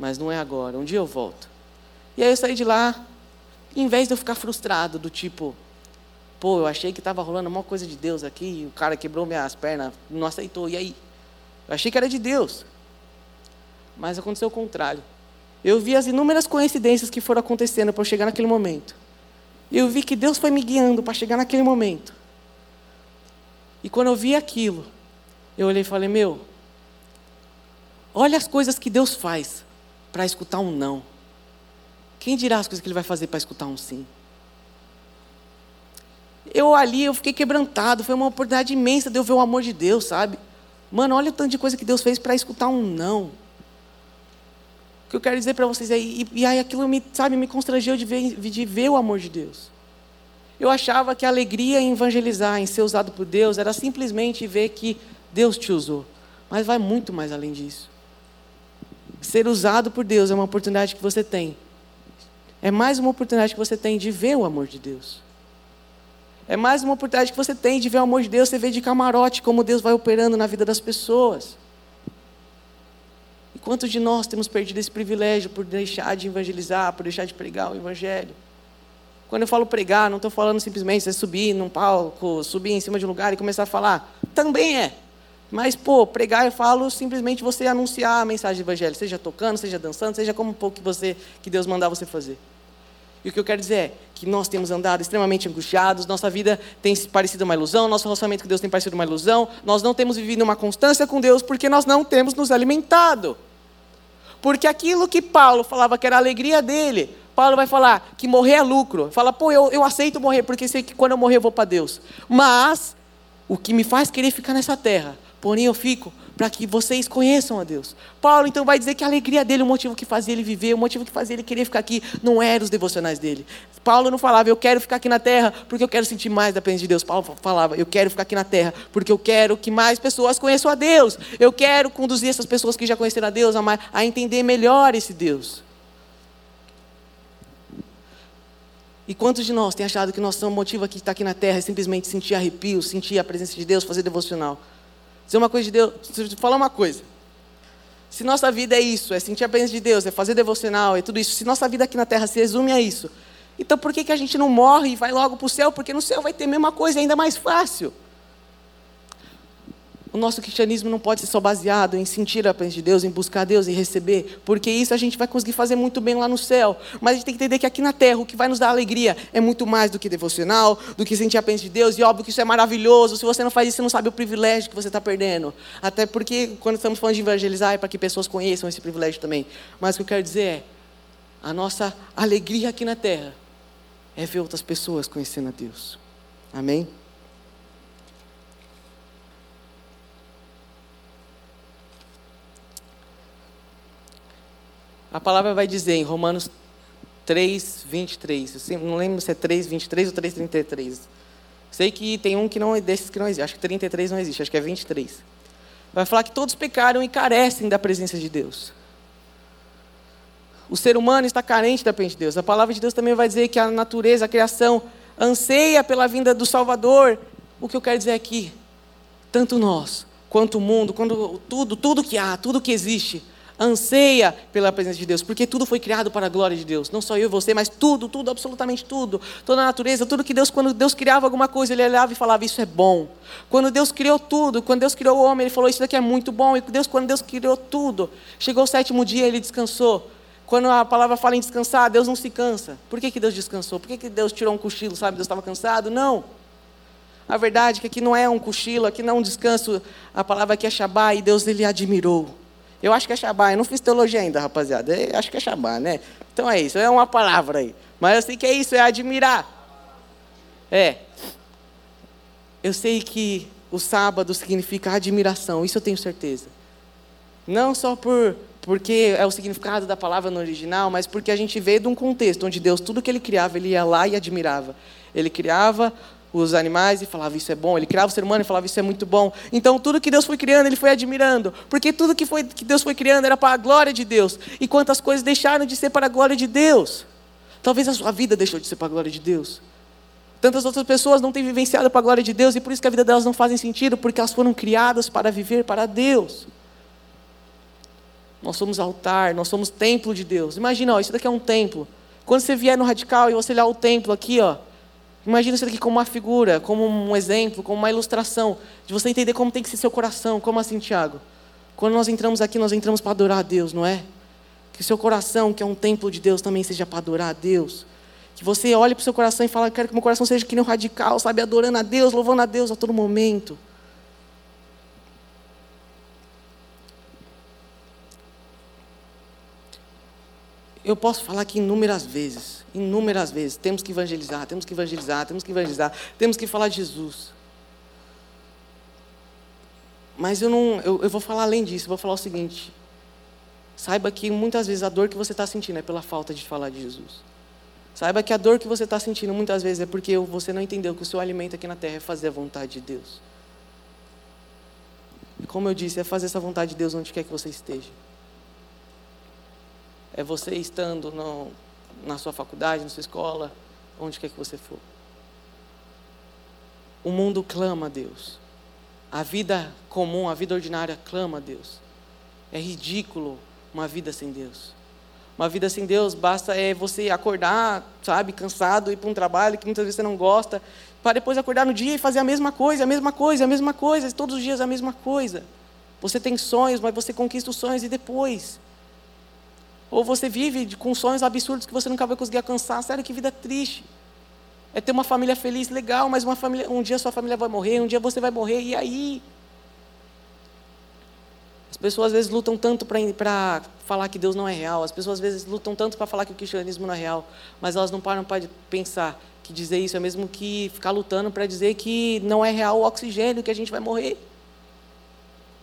mas não é agora, um dia eu volto. E aí eu saí de lá, em vez de eu ficar frustrado, do tipo, pô, eu achei que estava rolando uma coisa de Deus aqui, o cara quebrou minhas pernas, não aceitou, e aí? Eu achei que era de Deus. Mas aconteceu o contrário. Eu vi as inúmeras coincidências que foram acontecendo para eu chegar naquele momento. Eu vi que Deus foi me guiando para chegar naquele momento. E quando eu vi aquilo, eu olhei e falei: Meu, olha as coisas que Deus faz para escutar um não. Quem dirá as coisas que Ele vai fazer para escutar um sim? Eu ali, eu fiquei quebrantado. Foi uma oportunidade imensa de eu ver o amor de Deus, sabe? Mano, olha o tanto de coisa que Deus fez para escutar um não. O que eu quero dizer para vocês é, e, e, aí aquilo me, sabe, me constrangeu de ver, de ver o amor de Deus. Eu achava que a alegria em evangelizar, em ser usado por Deus, era simplesmente ver que Deus te usou. Mas vai muito mais além disso. Ser usado por Deus é uma oportunidade que você tem. É mais uma oportunidade que você tem de ver o amor de Deus. É mais uma oportunidade que você tem de ver o amor de Deus, você vê de camarote como Deus vai operando na vida das pessoas. E quantos de nós temos perdido esse privilégio por deixar de evangelizar, por deixar de pregar o Evangelho? Quando eu falo pregar, não estou falando simplesmente você subir num palco, subir em cima de um lugar e começar a falar. Também é. Mas, pô, pregar eu falo simplesmente você anunciar a mensagem do Evangelho, seja tocando, seja dançando, seja como um pouco que, você, que Deus mandar você fazer. E o que eu quero dizer é que nós temos andado extremamente angustiados, nossa vida tem parecido uma ilusão, nosso relacionamento com Deus tem parecido uma ilusão, nós não temos vivido uma constância com Deus porque nós não temos nos alimentado. Porque aquilo que Paulo falava que era a alegria dele, Paulo vai falar que morrer é lucro. Fala, pô, eu, eu aceito morrer, porque sei que quando eu morrer eu vou para Deus. Mas, o que me faz querer ficar nessa terra, porém eu fico para que vocês conheçam a Deus. Paulo então vai dizer que a alegria dele, o motivo que fazia ele viver, o motivo que fazia ele querer ficar aqui, não eram os devocionais dele. Paulo não falava, eu quero ficar aqui na terra porque eu quero sentir mais da presença de Deus. Paulo falava, eu quero ficar aqui na terra porque eu quero que mais pessoas conheçam a Deus. Eu quero conduzir essas pessoas que já conheceram a Deus a, a entender melhor esse Deus. E quantos de nós têm achado que nosso motivo aqui estar aqui na terra é simplesmente sentir arrepio, sentir a presença de Deus, fazer devocional? Dizer uma coisa de Deus, falar uma coisa. Se nossa vida é isso, é sentir a presença de Deus, é fazer devocional, é tudo isso, se nossa vida aqui na terra se resume a isso, então por que, que a gente não morre e vai logo para o céu? Porque no céu vai ter a mesma coisa, ainda mais fácil. O nosso cristianismo não pode ser só baseado em sentir a presença de Deus, em buscar Deus e receber, porque isso a gente vai conseguir fazer muito bem lá no céu. Mas a gente tem que entender que aqui na terra o que vai nos dar alegria é muito mais do que devocional, do que sentir a presença de Deus. E óbvio que isso é maravilhoso. Se você não faz isso, você não sabe o privilégio que você está perdendo. Até porque quando estamos falando de evangelizar é para que pessoas conheçam esse privilégio também. Mas o que eu quero dizer é a nossa alegria aqui na terra é ver outras pessoas conhecendo a Deus. Amém? A palavra vai dizer em Romanos 3, 23. Eu não lembro se é 3, 23 ou 3, 33. Sei que tem um que não é desses que não existe. Acho que 33 não existe, acho que é 23. Vai falar que todos pecaram e carecem da presença de Deus. O ser humano está carente da presença de Deus. A palavra de Deus também vai dizer que a natureza, a criação, anseia pela vinda do Salvador. O que eu quero dizer aqui, tanto nós, quanto o mundo, quando tudo, tudo que há, tudo que existe, anseia pela presença de Deus, porque tudo foi criado para a glória de Deus. Não só eu e você, mas tudo, tudo, absolutamente tudo. Toda a natureza, tudo que Deus, quando Deus criava alguma coisa, Ele olhava e falava: Isso é bom. Quando Deus criou tudo, quando Deus criou o homem, Ele falou: Isso daqui é muito bom. E Deus, quando Deus criou tudo, chegou o sétimo dia, Ele descansou. Quando a palavra fala em descansar, Deus não se cansa. Por que, que Deus descansou? Por que, que Deus tirou um cochilo, sabe? Deus estava cansado? Não. A verdade é que aqui não é um cochilo, aqui não é um descanso. A palavra aqui é Shabá e Deus ele admirou. Eu acho que é Shabá, eu não fiz teologia ainda, rapaziada. Eu acho que é Shabá, né? Então é isso, é uma palavra aí. Mas eu sei que é isso, é admirar. É. eu sei que o sábado significa admiração, isso eu tenho certeza. Não só por porque é o significado da palavra no original, mas porque a gente vê de um contexto onde Deus, tudo que ele criava, ele ia lá e admirava. Ele criava os animais e falava isso é bom, ele criava o ser humano e falava isso é muito bom. Então tudo que Deus foi criando, ele foi admirando, porque tudo que, foi, que Deus foi criando era para a glória de Deus. E quantas coisas deixaram de ser para a glória de Deus? Talvez a sua vida deixou de ser para a glória de Deus. Tantas outras pessoas não têm vivenciado para a glória de Deus e por isso que a vida delas não faz sentido, porque elas foram criadas para viver para Deus. Nós somos altar, nós somos templo de Deus. Imagina, ó, isso daqui é um templo. Quando você vier no radical e você olhar o templo aqui, ó, imagina isso daqui como uma figura, como um exemplo, como uma ilustração, de você entender como tem que ser seu coração. Como assim, Tiago? Quando nós entramos aqui, nós entramos para adorar a Deus, não é? Que seu coração, que é um templo de Deus, também seja para adorar a Deus. Que você olhe para o seu coração e fale, quero que meu coração seja que nem um radical, sabe? Adorando a Deus, louvando a Deus a todo momento. Eu posso falar aqui inúmeras vezes, inúmeras vezes. Temos que evangelizar, temos que evangelizar, temos que evangelizar, temos que falar de Jesus. Mas eu não, eu, eu vou falar além disso, eu vou falar o seguinte. Saiba que muitas vezes a dor que você está sentindo é pela falta de falar de Jesus. Saiba que a dor que você está sentindo muitas vezes é porque você não entendeu que o seu alimento aqui na terra é fazer a vontade de Deus. E como eu disse, é fazer essa vontade de Deus onde quer que você esteja. É você estando no, na sua faculdade, na sua escola, onde quer que você for. O mundo clama a Deus. A vida comum, a vida ordinária clama a Deus. É ridículo uma vida sem Deus. Uma vida sem Deus basta é você acordar, sabe, cansado, ir para um trabalho que muitas vezes você não gosta, para depois acordar no dia e fazer a mesma coisa, a mesma coisa, a mesma coisa, todos os dias a mesma coisa. Você tem sonhos, mas você conquista os sonhos e depois. Ou você vive com sonhos absurdos que você nunca vai conseguir alcançar. Sério, que vida triste. É ter uma família feliz, legal, mas uma família, um dia sua família vai morrer, um dia você vai morrer, e aí? As pessoas às vezes lutam tanto para falar que Deus não é real, as pessoas às vezes lutam tanto para falar que o cristianismo não é real, mas elas não param para pensar que dizer isso é mesmo que ficar lutando para dizer que não é real o oxigênio, que a gente vai morrer.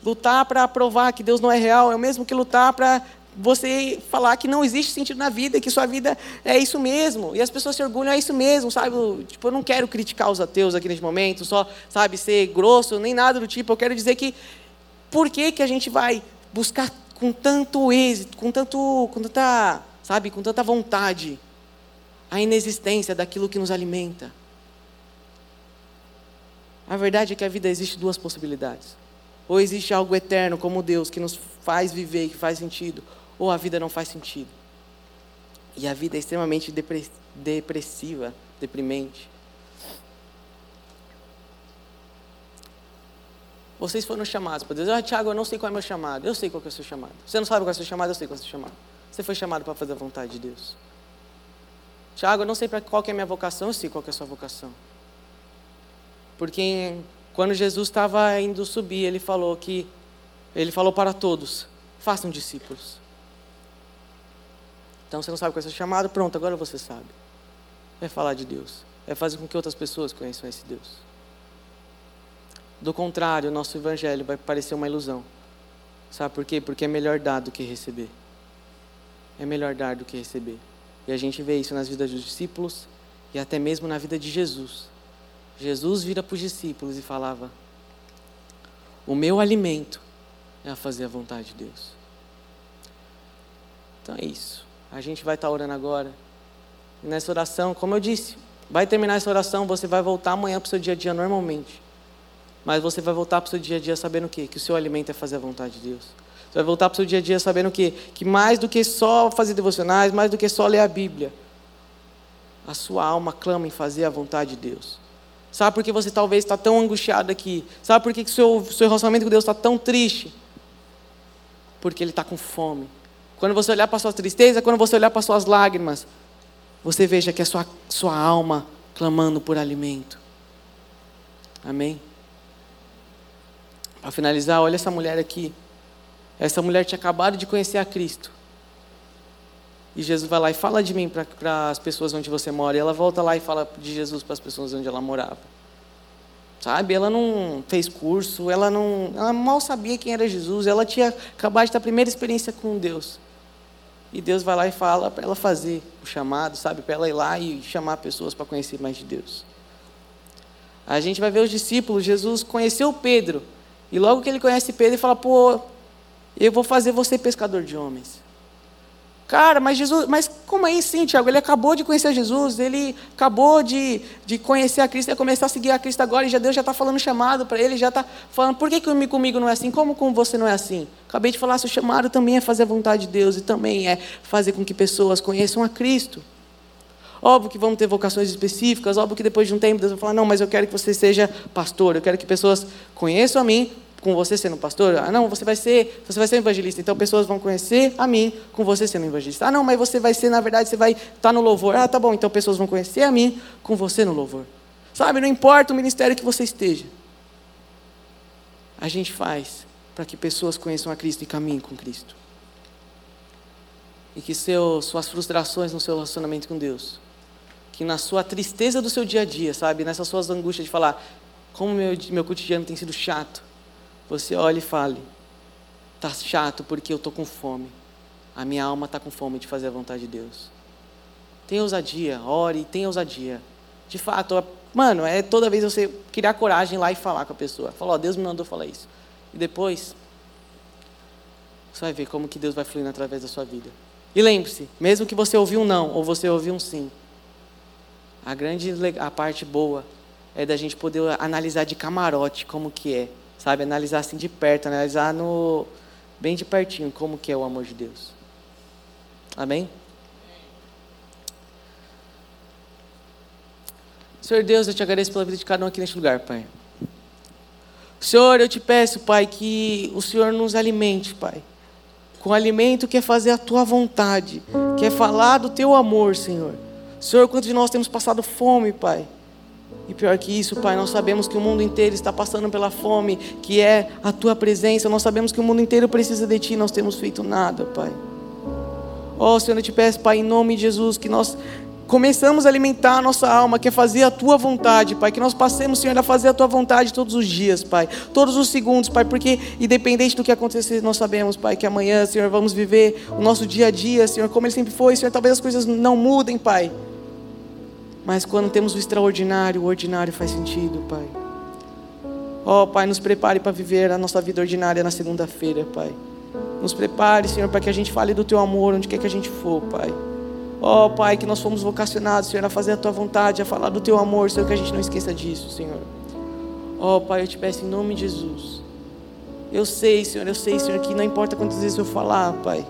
Lutar para provar que Deus não é real é o mesmo que lutar para você falar que não existe sentido na vida, que sua vida é isso mesmo. E as pessoas se orgulham, é isso mesmo, sabe? Tipo, eu não quero criticar os ateus aqui nesse momento, só, sabe, ser grosso, nem nada do tipo. Eu quero dizer que por que, que a gente vai buscar com tanto êxito, com tanto, com tanta, sabe, com tanta vontade a inexistência daquilo que nos alimenta? A verdade é que a vida existe duas possibilidades. Ou existe algo eterno como Deus que nos faz viver, que faz sentido, ou a vida não faz sentido. E a vida é extremamente depressiva, deprimente. Vocês foram chamados para Deus. Ah, Tiago, eu não sei qual é meu chamado. Eu sei qual é o seu chamado. Você não sabe qual é o seu chamado? Eu sei qual é o seu chamado. Você foi chamado para fazer a vontade de Deus. Tiago, eu não sei para qual é a minha vocação. Eu sei qual é a sua vocação. Porque quando Jesus estava indo subir, ele falou que ele falou para todos: façam discípulos. Então você não sabe qual é chamado, pronto, agora você sabe. É falar de Deus. É fazer com que outras pessoas conheçam esse Deus. Do contrário, o nosso evangelho vai parecer uma ilusão. Sabe por quê? Porque é melhor dar do que receber. É melhor dar do que receber. E a gente vê isso nas vidas dos discípulos e até mesmo na vida de Jesus. Jesus vira para os discípulos e falava: O meu alimento é a fazer a vontade de Deus. Então é isso. A gente vai estar orando agora. E nessa oração, como eu disse, vai terminar essa oração, você vai voltar amanhã para o seu dia a dia normalmente. Mas você vai voltar para o seu dia a dia sabendo o quê? Que o seu alimento é fazer a vontade de Deus. Você vai voltar para o seu dia a dia sabendo o quê? Que mais do que só fazer devocionais, mais do que só ler a Bíblia, a sua alma clama em fazer a vontade de Deus. Sabe por que você talvez está tão angustiado aqui? Sabe por que o seu, seu relacionamento com Deus está tão triste? Porque ele está com fome. Quando você olhar para a sua tristeza, quando você olhar para as suas lágrimas, você veja que é sua, sua alma clamando por alimento. Amém? Para finalizar, olha essa mulher aqui. Essa mulher tinha acabado de conhecer a Cristo. E Jesus vai lá e fala de mim para as pessoas onde você mora. E ela volta lá e fala de Jesus para as pessoas onde ela morava. sabe? Ela não fez curso, ela não, ela mal sabia quem era Jesus, ela tinha acabado de ter a primeira experiência com Deus. E Deus vai lá e fala para ela fazer o chamado, sabe? Para ela ir lá e chamar pessoas para conhecer mais de Deus. A gente vai ver os discípulos, Jesus conheceu Pedro. E logo que ele conhece Pedro, ele fala: pô, eu vou fazer você pescador de homens. Cara, mas Jesus, mas como é sim, Tiago? Ele acabou de conhecer Jesus, ele acabou de, de conhecer a Cristo, e começar a seguir a Cristo agora, e já Deus já está falando chamado para ele, já está falando, por que comigo, comigo não é assim? Como com você não é assim? Acabei de falar, seu chamado também é fazer a vontade de Deus, e também é fazer com que pessoas conheçam a Cristo. Óbvio que vamos ter vocações específicas, óbvio que depois de um tempo Deus vai falar, não, mas eu quero que você seja pastor, eu quero que pessoas conheçam a mim, com você sendo pastor? Ah, não, você vai ser, você vai ser evangelista. Então pessoas vão conhecer a mim com você sendo evangelista. Ah, não, mas você vai ser, na verdade, você vai estar tá no louvor. Ah, tá bom, então pessoas vão conhecer a mim com você no louvor. Sabe, não importa o ministério que você esteja. A gente faz para que pessoas conheçam a Cristo e caminhem com Cristo. E que seu, suas frustrações no seu relacionamento com Deus, que na sua tristeza do seu dia a dia, sabe, nessas suas angústias de falar, como meu, meu cotidiano tem sido chato, você olhe e fale: Está chato porque eu estou com fome. A minha alma está com fome de fazer a vontade de Deus. Tenha ousadia, ore, tenha ousadia. De fato, mano, é toda vez você criar coragem lá e falar com a pessoa. Falar, ó, Deus me mandou falar isso. E depois, você vai ver como que Deus vai fluindo através da sua vida. E lembre-se, mesmo que você ouviu um não ou você ouviu um sim, a grande a parte boa é da gente poder analisar de camarote como que é sabe? Analisar assim de perto, analisar no bem de pertinho como que é o amor de Deus. Amém? Senhor Deus, eu te agradeço pela vida de cada um aqui neste lugar, Pai. Senhor, eu te peço, Pai, que o Senhor nos alimente, Pai, com alimento que é fazer a tua vontade, que é falar do teu amor, Senhor. Senhor, quantos de nós temos passado fome, Pai? E pior que isso, Pai, nós sabemos que o mundo inteiro está passando pela fome, que é a tua presença. Nós sabemos que o mundo inteiro precisa de ti, nós temos feito nada, Pai. Ó oh, Senhor, eu te peço, Pai, em nome de Jesus, que nós começamos a alimentar a nossa alma, que é fazer a tua vontade, Pai. Que nós passemos, Senhor, a fazer a tua vontade todos os dias, Pai. Todos os segundos, Pai, porque independente do que acontecer, nós sabemos, Pai, que amanhã, Senhor, vamos viver o nosso dia a dia, Senhor, como ele sempre foi, Senhor. Talvez as coisas não mudem, Pai. Mas quando temos o extraordinário, o ordinário faz sentido, Pai. Ó oh, Pai, nos prepare para viver a nossa vida ordinária na segunda-feira, Pai. Nos prepare, Senhor, para que a gente fale do Teu amor onde quer que a gente for, Pai. Ó oh, Pai, que nós fomos vocacionados, Senhor, a fazer a Tua vontade, a falar do Teu amor, Senhor, que a gente não esqueça disso, Senhor. Ó oh, Pai, eu te peço em nome de Jesus. Eu sei, Senhor, eu sei, Senhor, que não importa quantas vezes eu falar, Pai.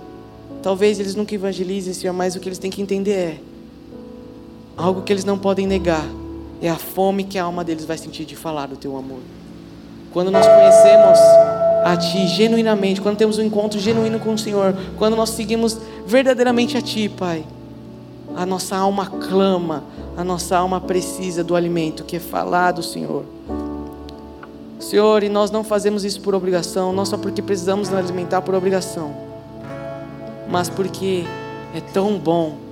Talvez eles nunca evangelizem, Senhor, mas o que eles têm que entender é algo que eles não podem negar é a fome que a alma deles vai sentir de falar do teu amor. Quando nós conhecemos a Ti genuinamente, quando temos um encontro genuíno com o Senhor, quando nós seguimos verdadeiramente a Ti, Pai, a nossa alma clama, a nossa alma precisa do alimento que é falar do Senhor. Senhor, e nós não fazemos isso por obrigação, não só porque precisamos nos alimentar por obrigação, mas porque é tão bom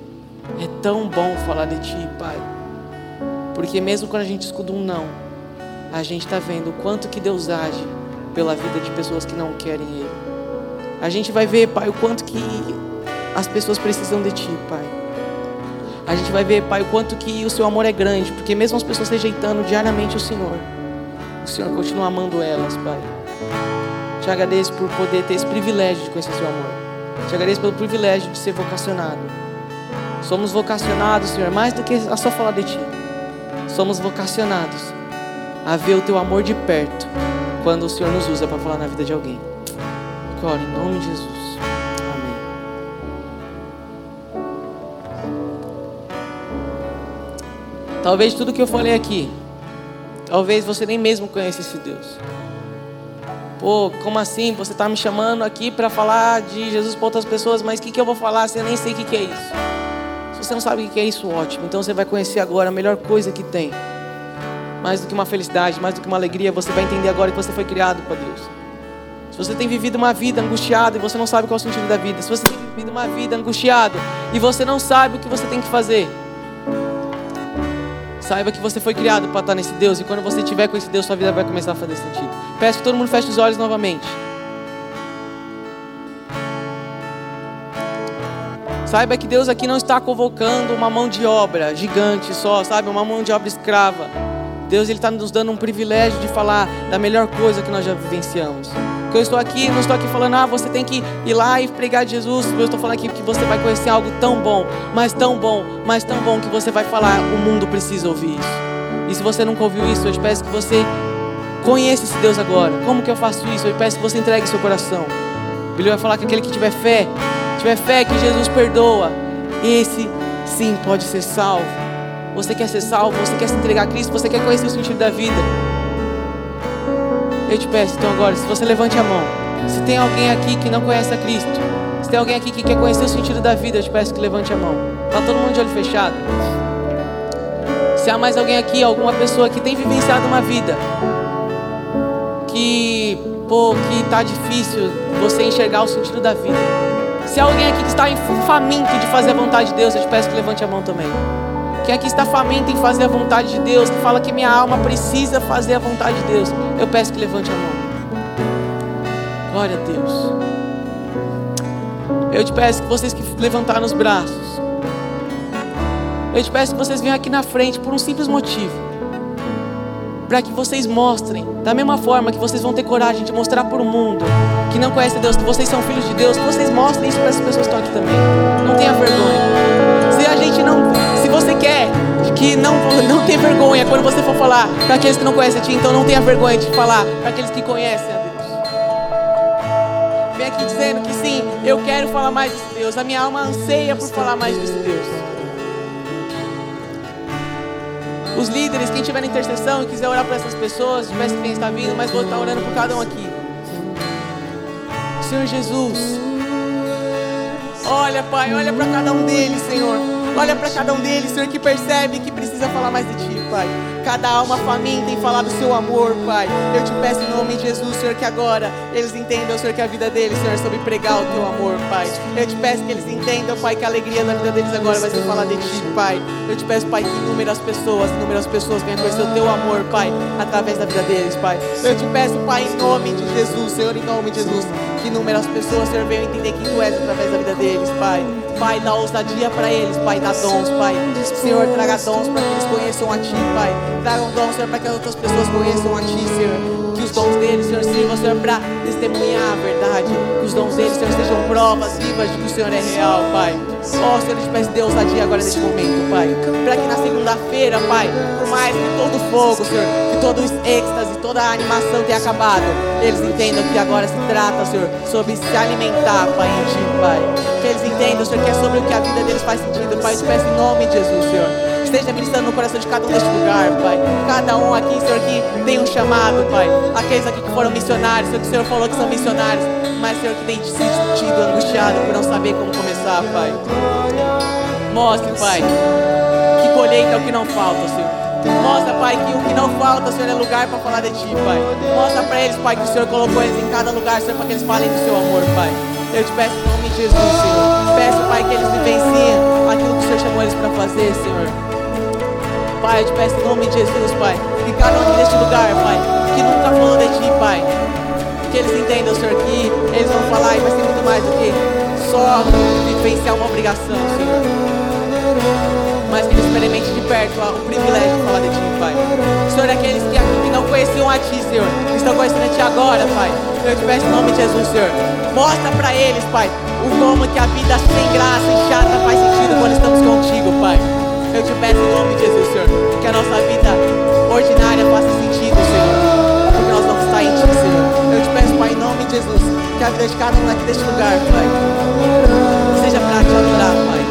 é tão bom falar de Ti, Pai. Porque mesmo quando a gente escuta um não, a gente está vendo o quanto que Deus age pela vida de pessoas que não querem Ele. A gente vai ver, Pai, o quanto que as pessoas precisam de Ti, Pai. A gente vai ver, Pai, o quanto que o Seu amor é grande, porque mesmo as pessoas rejeitando diariamente o Senhor, o Senhor continua amando elas, Pai. Te agradeço por poder ter esse privilégio de conhecer o Seu amor. Te agradeço pelo privilégio de ser vocacionado. Somos vocacionados, Senhor, mais do que a só falar de Ti. Somos vocacionados a ver o Teu amor de perto quando o Senhor nos usa para falar na vida de alguém. Ora, em nome de Jesus. Talvez tudo que eu falei aqui, talvez você nem mesmo conheça esse Deus. Pô, como assim? Você está me chamando aqui para falar de Jesus para outras pessoas, mas o que, que eu vou falar se eu nem sei o que, que é isso? Você não sabe o que é isso, ótimo. Então você vai conhecer agora a melhor coisa que tem. Mais do que uma felicidade, mais do que uma alegria, você vai entender agora que você foi criado para Deus. Se você tem vivido uma vida angustiada e você não sabe qual é o sentido da vida, se você tem vivido uma vida angustiada e você não sabe o que você tem que fazer, Saiba que você foi criado para estar nesse Deus e quando você estiver com esse Deus, sua vida vai começar a fazer sentido. Peço que todo mundo feche os olhos novamente. Saiba que Deus aqui não está convocando uma mão de obra gigante só, sabe? Uma mão de obra escrava. Deus ele está nos dando um privilégio de falar da melhor coisa que nós já vivenciamos. Que eu estou aqui, não estou aqui falando, ah, você tem que ir lá e pregar Jesus. Eu estou falando aqui que você vai conhecer algo tão bom, mas tão bom, mas tão bom que você vai falar, o mundo precisa ouvir isso. E se você nunca ouviu isso, eu te peço que você conheça esse Deus agora. Como que eu faço isso? Eu peço que você entregue seu coração. Ele vai falar que aquele que tiver fé, tiver fé que Jesus perdoa, esse sim pode ser salvo. Você quer ser salvo? Você quer se entregar a Cristo? Você quer conhecer o sentido da vida? Eu te peço então agora, se você levante a mão. Se tem alguém aqui que não conhece a Cristo, se tem alguém aqui que quer conhecer o sentido da vida, eu te peço que levante a mão. Tá todo mundo de olho fechado? Se há mais alguém aqui, alguma pessoa que tem vivenciado uma vida que, pô, que tá difícil você enxergar o sentido da vida. Se há alguém aqui que está faminto de fazer a vontade de Deus, eu te peço que levante a mão também. Quem aqui está faminto em fazer a vontade de Deus, que fala que minha alma precisa fazer a vontade de Deus, eu peço que levante a mão. Glória a Deus. Eu te peço que vocês que levantaram os braços, eu te peço que vocês venham aqui na frente por um simples motivo. Para que vocês mostrem, da mesma forma que vocês vão ter coragem de mostrar para o mundo que não conhece Deus, que vocês são filhos de Deus, que vocês mostrem isso para essas pessoas que estão aqui também. Não tenha vergonha. Se a gente não você quer que não, não tenha vergonha quando você for falar para aqueles que não conhecem a Ti, então não tenha vergonha de falar para aqueles que conhecem a Deus. Vem aqui dizendo que sim, eu quero falar mais desse Deus. A minha alma anseia por falar mais desse Deus. Os líderes, quem tiver na intercessão e quiser orar por essas pessoas, que quem está vindo, mas vou estar orando por cada um aqui. Senhor Jesus, olha, Pai, olha para cada um deles, Senhor. Olha para cada um deles, Senhor, que percebe que precisa falar mais de Ti, Pai. Cada alma faminta em falar do Seu amor, Pai. Eu te peço em nome de Jesus, Senhor, que agora eles entendam, Senhor, que a vida deles, Senhor, é sobre pregar o Teu amor, Pai. Eu te peço que eles entendam, Pai, que a alegria da vida deles agora vai ser falar de Ti, Pai. Eu te peço, Pai, que inúmeras pessoas, inúmeras pessoas venham conhecer o Teu amor, Pai, através da vida deles, Pai. Eu te peço, Pai, em nome de Jesus, Senhor, em nome de Jesus, que inúmeras pessoas, Senhor, venham entender quem Tu és através da vida deles, Pai. Pai, dá ousadia para eles, Pai, dá dons, Pai. Senhor, traga dons para que eles conheçam a Ti, Pai. Traga um dom, Senhor, para que as outras pessoas conheçam a Ti, Senhor. Que os dons deles, Senhor, sirvam, Senhor, para testemunhar a verdade. Que os dons deles, Senhor, sejam provas vivas de que o Senhor é real, Pai. Ó, oh, Senhor, eu te peço Deus ousadia agora neste momento, Pai. Para que na segunda-feira, Pai, por mais que todo fogo, Senhor, que todo êxtase, toda a animação tenha acabado, eles entendam que agora se trata, Senhor, sobre se alimentar, Pai, em Ti, Pai. Que eles entendam, Senhor, que é sobre o que a vida deles faz sentido, Pai. Eu te peço em nome de Jesus, Senhor. Esteja ministrando no coração de cada um deste lugar, Pai. Cada um aqui, Senhor, que tem um chamado, Pai. Aqueles aqui que foram missionários, Senhor, que o Senhor falou que são missionários, mas, Senhor, que tem se sentido angustiado por não saber como começar, Pai. Mostre, Pai, que colheita é o que não falta, Senhor. Mostra, Pai, que o que não falta, Senhor, é lugar para falar de Ti, Pai. Mostra para eles, Pai, que o Senhor colocou eles em cada lugar, Senhor, para que eles falem do Seu amor, Pai. Eu te peço em nome de Jesus, Senhor. Peço, Pai, que eles vivenciem aquilo que o Senhor chamou eles para fazer, Senhor. Pai, eu te peço em nome de Jesus, Pai, que cada um deste lugar, Pai, que nunca falou de Ti, Pai, que eles entendam, Senhor, que eles vão falar e vai ser muito mais do que só vivenciar uma obrigação, Senhor mas que ele experimente de perto o privilégio de falar de Ti, Pai. Senhor, aqueles que aqui não conheciam a Ti, Senhor, estão conhecendo a Ti agora, Pai. Eu te peço em nome de Jesus, Senhor. Mostra para eles, Pai, o como que a vida sem graça e chata faz sentido quando estamos contigo, Pai. Eu te peço em nome de Jesus, Senhor, que a nossa vida ordinária faça sentido, Senhor. Porque nós vamos estar em Ti, Senhor. Eu te peço, Pai, em nome de Jesus, que a vida de cada um aqui deste lugar, Pai, seja para te adorar, Pai.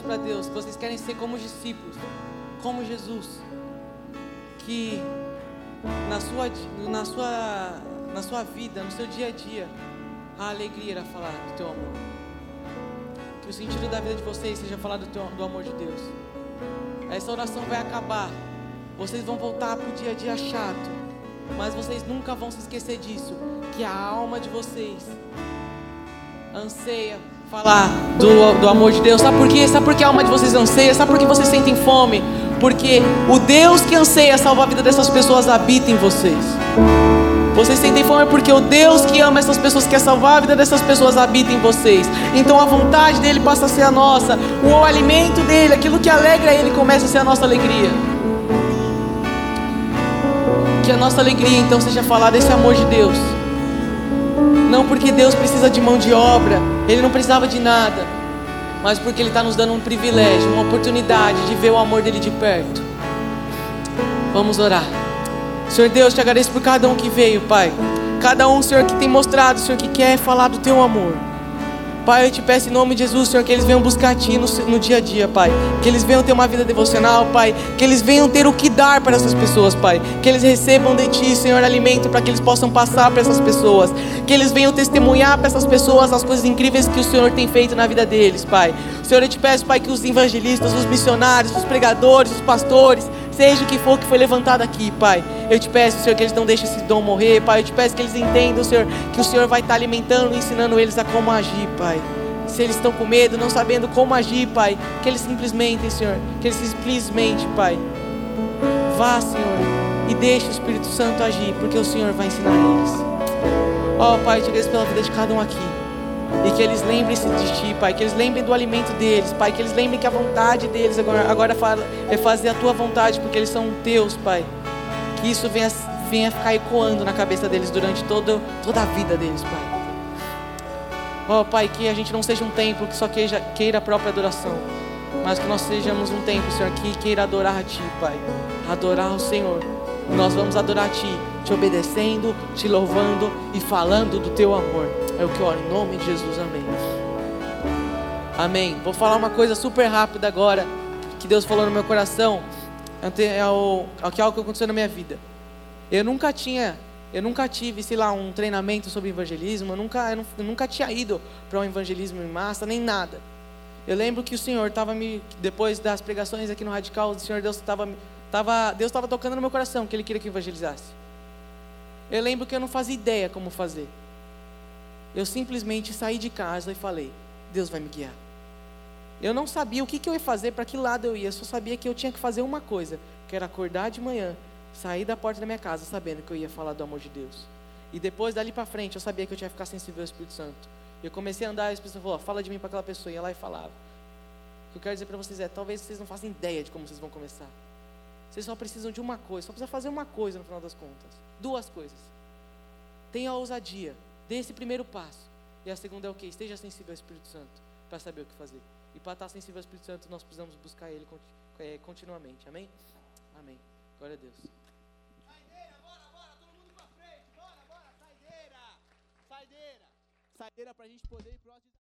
Para Deus, vocês querem ser como discípulos, como Jesus, que na sua, na sua, na sua vida, no seu dia a dia, a alegria era falar do teu amor. Que o sentido da vida de vocês seja falar do, teu, do amor de Deus. Essa oração vai acabar vocês vão voltar para o dia a dia chato, mas vocês nunca vão se esquecer disso, que a alma de vocês anseia falar do, do amor de Deus. Sabe por quê? Sabe por que a alma de vocês anseia? Sabe por que vocês sentem fome? Porque o Deus que anseia salvar a vida dessas pessoas habita em vocês. Vocês sentem fome porque o Deus que ama essas pessoas, quer salvar a vida dessas pessoas, habita em vocês. Então a vontade dele passa a ser a nossa. O alimento dele, aquilo que alegra ele, começa a ser a nossa alegria. Que a nossa alegria então seja falar desse amor de Deus. Não porque Deus precisa de mão de obra, Ele não precisava de nada, mas porque Ele está nos dando um privilégio, uma oportunidade de ver o amor dele de perto. Vamos orar. Senhor Deus, te agradeço por cada um que veio, Pai. Cada um, Senhor, que tem mostrado, Senhor, que quer falar do Teu amor. Pai, eu te peço em nome de Jesus, Senhor, que eles venham buscar a Ti no, no dia a dia, Pai. Que eles venham ter uma vida devocional, Pai. Que eles venham ter o que dar para essas pessoas, Pai. Que eles recebam de Ti, Senhor, alimento para que eles possam passar para essas pessoas. Que eles venham testemunhar para essas pessoas as coisas incríveis que o Senhor tem feito na vida deles, Pai. Senhor, eu te peço, Pai, que os evangelistas, os missionários, os pregadores, os pastores, seja o que for que foi levantado aqui, Pai. Eu te peço, Senhor, que eles não deixem esse dom morrer, Pai. Eu te peço que eles entendam, Senhor, que o Senhor vai estar alimentando e ensinando eles a como agir, Pai. Se eles estão com medo, não sabendo como agir, Pai, que eles simplesmente, Senhor, que eles simplesmente, Pai, vá, Senhor, e deixe o Espírito Santo agir, porque o Senhor vai ensinar eles. Ó, oh, Pai, eu te agradeço pela vida de cada um aqui. E que eles lembrem-se de Ti, Pai. Que eles lembrem do alimento deles, Pai. Que eles lembrem que a vontade deles agora, agora é fazer a Tua vontade, porque eles são Teus, Pai. Que isso venha, venha ficar ecoando na cabeça deles durante todo, toda a vida deles, Pai. Ó oh, Pai, que a gente não seja um templo que só queira, queira a própria adoração. Mas que nós sejamos um templo, Senhor, que queira adorar a Ti, Pai. Adorar o Senhor. Nós vamos adorar a Ti, te obedecendo, te louvando e falando do Teu amor. É o que eu oro em nome de Jesus, amém. Amém. Vou falar uma coisa super rápida agora, que Deus falou no meu coração. É o, é é algo que aconteceu na minha vida. Eu nunca tinha, eu nunca tive, sei lá, um treinamento sobre evangelismo. Eu nunca, eu, nunca tinha ido para um evangelismo em massa, nem nada. Eu lembro que o Senhor estava me, depois das pregações aqui no Radical, o Senhor Deus estava, estava, Deus estava tocando no meu coração que Ele queria que eu evangelizasse. Eu lembro que eu não fazia ideia como fazer. Eu simplesmente saí de casa e falei: Deus vai me guiar. Eu não sabia o que, que eu ia fazer, para que lado eu ia, eu só sabia que eu tinha que fazer uma coisa, que era acordar de manhã, sair da porta da minha casa sabendo que eu ia falar do amor de Deus. E depois dali para frente eu sabia que eu tinha que ficar sensível ao Espírito Santo. Eu comecei a andar e a pessoa falou: fala de mim para aquela pessoa. E ia lá e falava. O que eu quero dizer para vocês é: talvez vocês não façam ideia de como vocês vão começar. Vocês só precisam de uma coisa, só precisa fazer uma coisa no final das contas. Duas coisas. Tenha ousadia Dê esse primeiro passo. E a segunda é o que? Esteja sensível ao Espírito Santo para saber o que fazer. E para estar sensível ao Espírito Santo, nós precisamos buscar Ele é, continuamente. Amém? Amém. Glória a Deus. Saideira, bora, bora, todo mundo para frente. Bora, bora, saideira. Saideira. Saideira para a gente poder ir próximo.